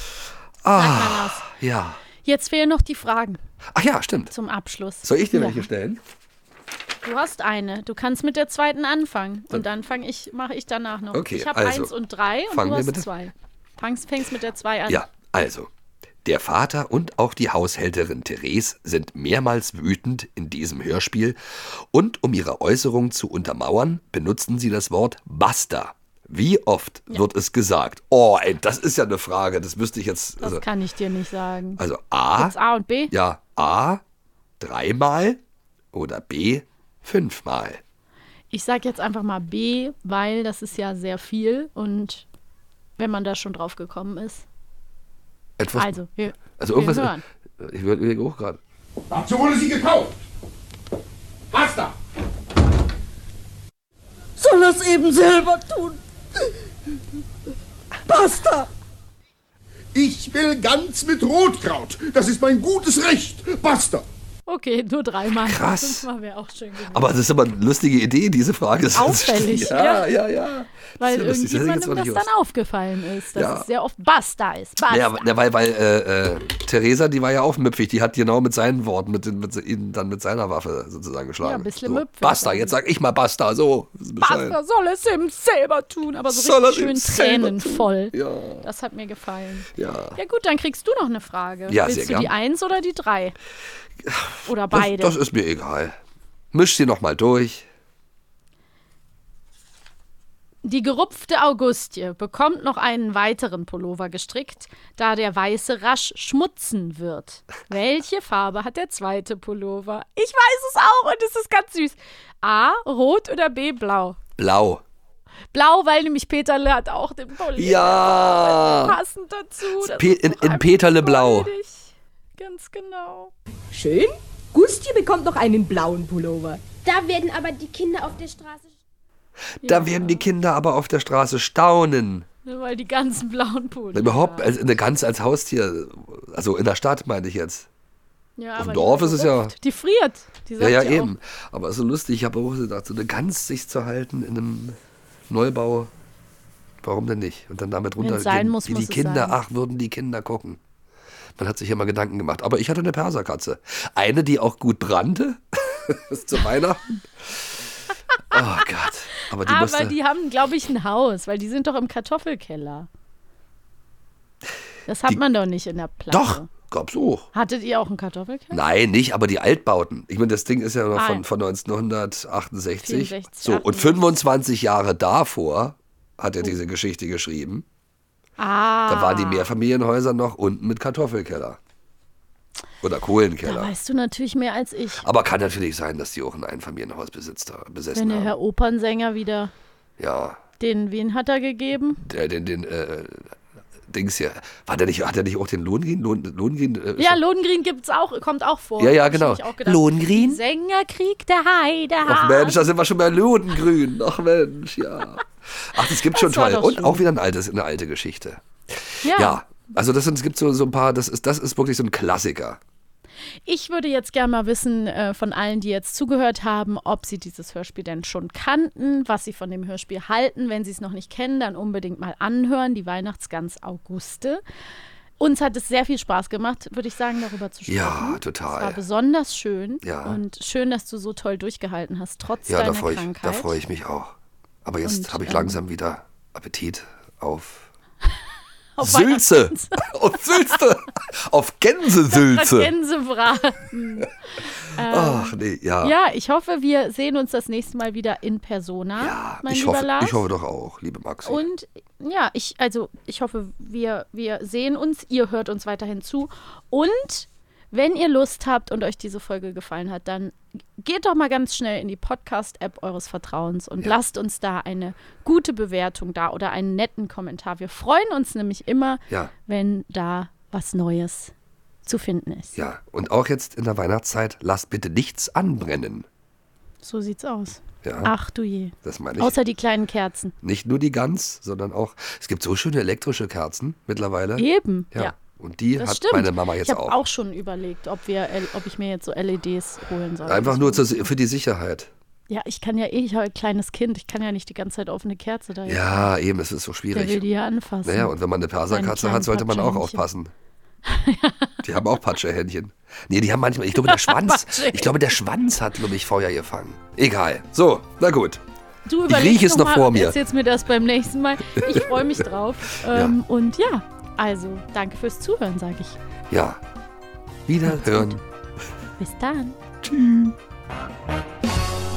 Ah, ja. Jetzt fehlen noch die Fragen Ach ja, stimmt. zum Abschluss. Soll ich dir ja. welche stellen? Du hast eine. Du kannst mit der zweiten anfangen. Und dann fange ich, mache ich danach noch. Okay, ich habe also, eins und drei und du hast mit zwei. Fangst, fängst mit der zwei an. Ja, also. Der Vater und auch die Haushälterin Therese sind mehrmals wütend in diesem Hörspiel und um ihre Äußerung zu untermauern, benutzen sie das Wort Basta. Wie oft wird es gesagt? Oh, ey, das ist ja eine Frage, das müsste ich jetzt. Das Also, kann ich dir nicht sagen. also A, Gibt's A und B? ja, A dreimal oder B fünfmal. Ich sage jetzt einfach mal B, weil das ist ja sehr viel und wenn man da schon drauf gekommen ist. Etwas, also, wir, also irgendwas. hören. Ich überlege auch gerade. Dazu wurde sie gekauft. Basta! Soll es eben selber tun? Basta! Ich will ganz mit Rotkraut. Das ist mein gutes Recht. Basta! Okay, nur dreimal. Krass. Fünfmal wäre auch schön gewesen. Aber das ist aber eine lustige Idee, diese Frage. Auffällig, Ja, ja. ja, ja. Weil das jetzt irgendjemandem das nicht dann aufgefallen ist, dass Ja. es sehr oft Basta ist. Basta. Ja, ja, weil, weil äh, äh, Theresa, die war ja auch müpfig, die hat genau mit seinen Worten, mit, mit ihn dann mit seiner Waffe sozusagen geschlagen. Ja, ein bisschen so, müpfig Basta, jetzt sag ich mal Basta, so. Basta soll es ihm selber tun, aber so Soll richtig schön tränenvoll. Ja. Das hat mir gefallen. Ja. Ja gut, dann kriegst du noch eine Frage. Ja, Willst sehr du die gern. Eins oder die drei? Oder Das, beide? das ist mir egal. Misch sie nochmal durch. Die gerupfte Augustie bekommt noch einen weiteren Pullover gestrickt, da der weiße rasch schmutzen wird. Welche Farbe hat der zweite Pullover? Ich weiß es auch und es ist ganz süß. A, rot oder B, blau? Blau. Blau, weil nämlich Peterle hat auch den Pullover. Ja. Passend dazu. Das in, in Peterle Blau. goldig. Ganz genau. Schön. Gusti bekommt noch einen blauen Pullover. Da werden aber die Kinder auf der Straße. Da werden die Kinder aber auf der Straße staunen. Ne, Weil die ganzen blauen Pullover. Überhaupt, als, eine Gans als Haustier, also in der Stadt meine ich jetzt. Ja, Auf dem Dorf die ist es ja-. Die friert. Die Ja, ja, auch, eben. Aber so lustig, ich habe auch gedacht, so eine Gans sich zu halten in einem Neubau, warum denn nicht? Und dann damit Wenn's runter, sein wie muss, die muss es Kinder, sein. ach, würden die Kinder gucken. Man hat sich immer Gedanken gemacht. Aber ich hatte eine Perserkatze. Eine, die auch gut brannte. zu Weihnachten. Oh Gott. Aber die Aber musste. die haben, glaube ich, ein Haus, weil die sind doch im Kartoffelkeller. Das hat Die- man doch nicht in der Platte. Doch, gab's auch. Hattet ihr auch einen Kartoffelkeller? Nein, nicht, aber die Altbauten. Ich meine, das Ding ist ja noch Ah, von, von 1968. 64, so, und 25 Jahre davor hat er diese Geschichte geschrieben. Ah. Da waren die Mehrfamilienhäuser noch unten mit Kartoffelkeller. Oder Da Kohlenkeller. weißt du natürlich mehr als ich. Aber kann natürlich sein, dass die auch ein Einfamilienhaus besitzt, besessen Wenn der haben. Herr Opernsänger wieder Ja, den, wen hat er gegeben? der, den, den, äh, Dings hier. War der nicht, hat er nicht auch den Lohngrin? Lohn, Lohngrin äh, Ja, Lohengrin gibt's auch, kommt auch vor. Ja, ja, genau. Lohengrin? Sängerkrieg der Heide. Ach Mensch, da sind wir schon bei Lodengrün. Ach Mensch, ja. Ach, das gibt schon Das war toll. Und schön. auch wieder ein altes, eine alte Geschichte. Ja. Ja, also das sind, es gibt so, so ein paar, das ist, das ist wirklich so ein Klassiker. Ich würde jetzt gerne mal wissen äh, von allen, die jetzt zugehört haben, ob sie dieses Hörspiel denn schon kannten, was sie von dem Hörspiel halten. Wenn sie es noch nicht kennen, dann unbedingt mal anhören, die Weihnachtsgans Auguste. Uns hat es sehr viel Spaß gemacht, würde ich sagen, darüber zu sprechen. Ja, Es total. war besonders schön Ja. und schön, dass du so toll durchgehalten hast, trotz Ja, da deiner ich, Krankheit. da freue ich mich auch. Aber jetzt habe ich ähm, langsam wieder Appetit auf, Auf Sülze. auf Sülze. auf Gänsesülze. Gänsebraten. ähm, Ach nee, ja. ja, ich hoffe, wir sehen uns das nächste Mal wieder in Persona, mein ich, lieber hoffe, Lars. ich hoffe doch auch, liebe Maxi. Und ja, ich, also ich hoffe, wir, wir sehen uns, ihr hört uns weiterhin zu. Und wenn ihr Lust habt und euch diese Folge gefallen hat, dann geht doch mal ganz schnell in die Podcast-App eures Vertrauens und lasst uns da eine gute Bewertung da oder einen netten Kommentar. Wir freuen uns nämlich immer, Ja. wenn da was Neues zu finden ist. Ja, und auch jetzt in der Weihnachtszeit, lasst bitte nichts anbrennen. So sieht's aus. Ja. Ach du je. Das meine ich. Außer die kleinen Kerzen. Nicht nur die Gans, sondern auch, es gibt so schöne elektrische Kerzen mittlerweile. Eben, Ja. ja. Und die Das hat stimmt. meine Mama jetzt ich habe auch. auch. schon überlegt, ob, wir, ob ich mir jetzt so LEDs holen soll. Einfach nur zur, für die Sicherheit. Ja, ich kann ja eh, ich habe ein kleines Kind, ich kann ja nicht die ganze Zeit auf eine Kerze da. Ja, eben, es ist so Der schwierig. will die ja anfassen. Naja, und wenn man eine Perserkatze hat, sollte man auch aufpassen. Die haben auch Patschehändchen. Nee, die haben manchmal, ich glaube, der Schwanz, ich glaube, der Schwanz hat, glaube ich, Feuer gefangen. Egal. So, na gut. Du Ich überlegst rieche es noch mal vor mir. Erzählst mir das beim nächsten Mal. Ich freue mich drauf. Ähm, Und ja, Also, danke fürs Zuhören, sage ich. Ja. Wiederhören. Bis dann. Tschüss.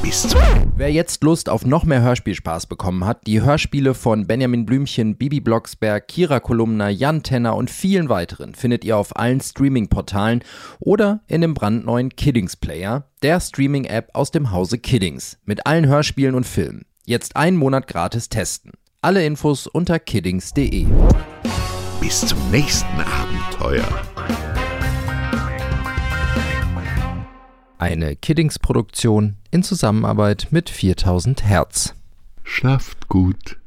Bis Wer jetzt Lust auf noch mehr Hörspielspaß bekommen hat, die Hörspiele von Benjamin Blümchen, Bibi Blocksberg, Kira Kolumna, Jan Tenner und vielen weiteren findet ihr auf allen Streaming-Portalen oder in dem brandneuen Kiddings Player, der Streaming-App aus dem Hause Kiddings, mit allen Hörspielen und Filmen. Jetzt einen Monat gratis testen. Alle Infos unter kiddings.de. Bis zum nächsten Abenteuer. Eine Kiddings-Produktion in Zusammenarbeit mit 4000 Hertz. Schlaft gut.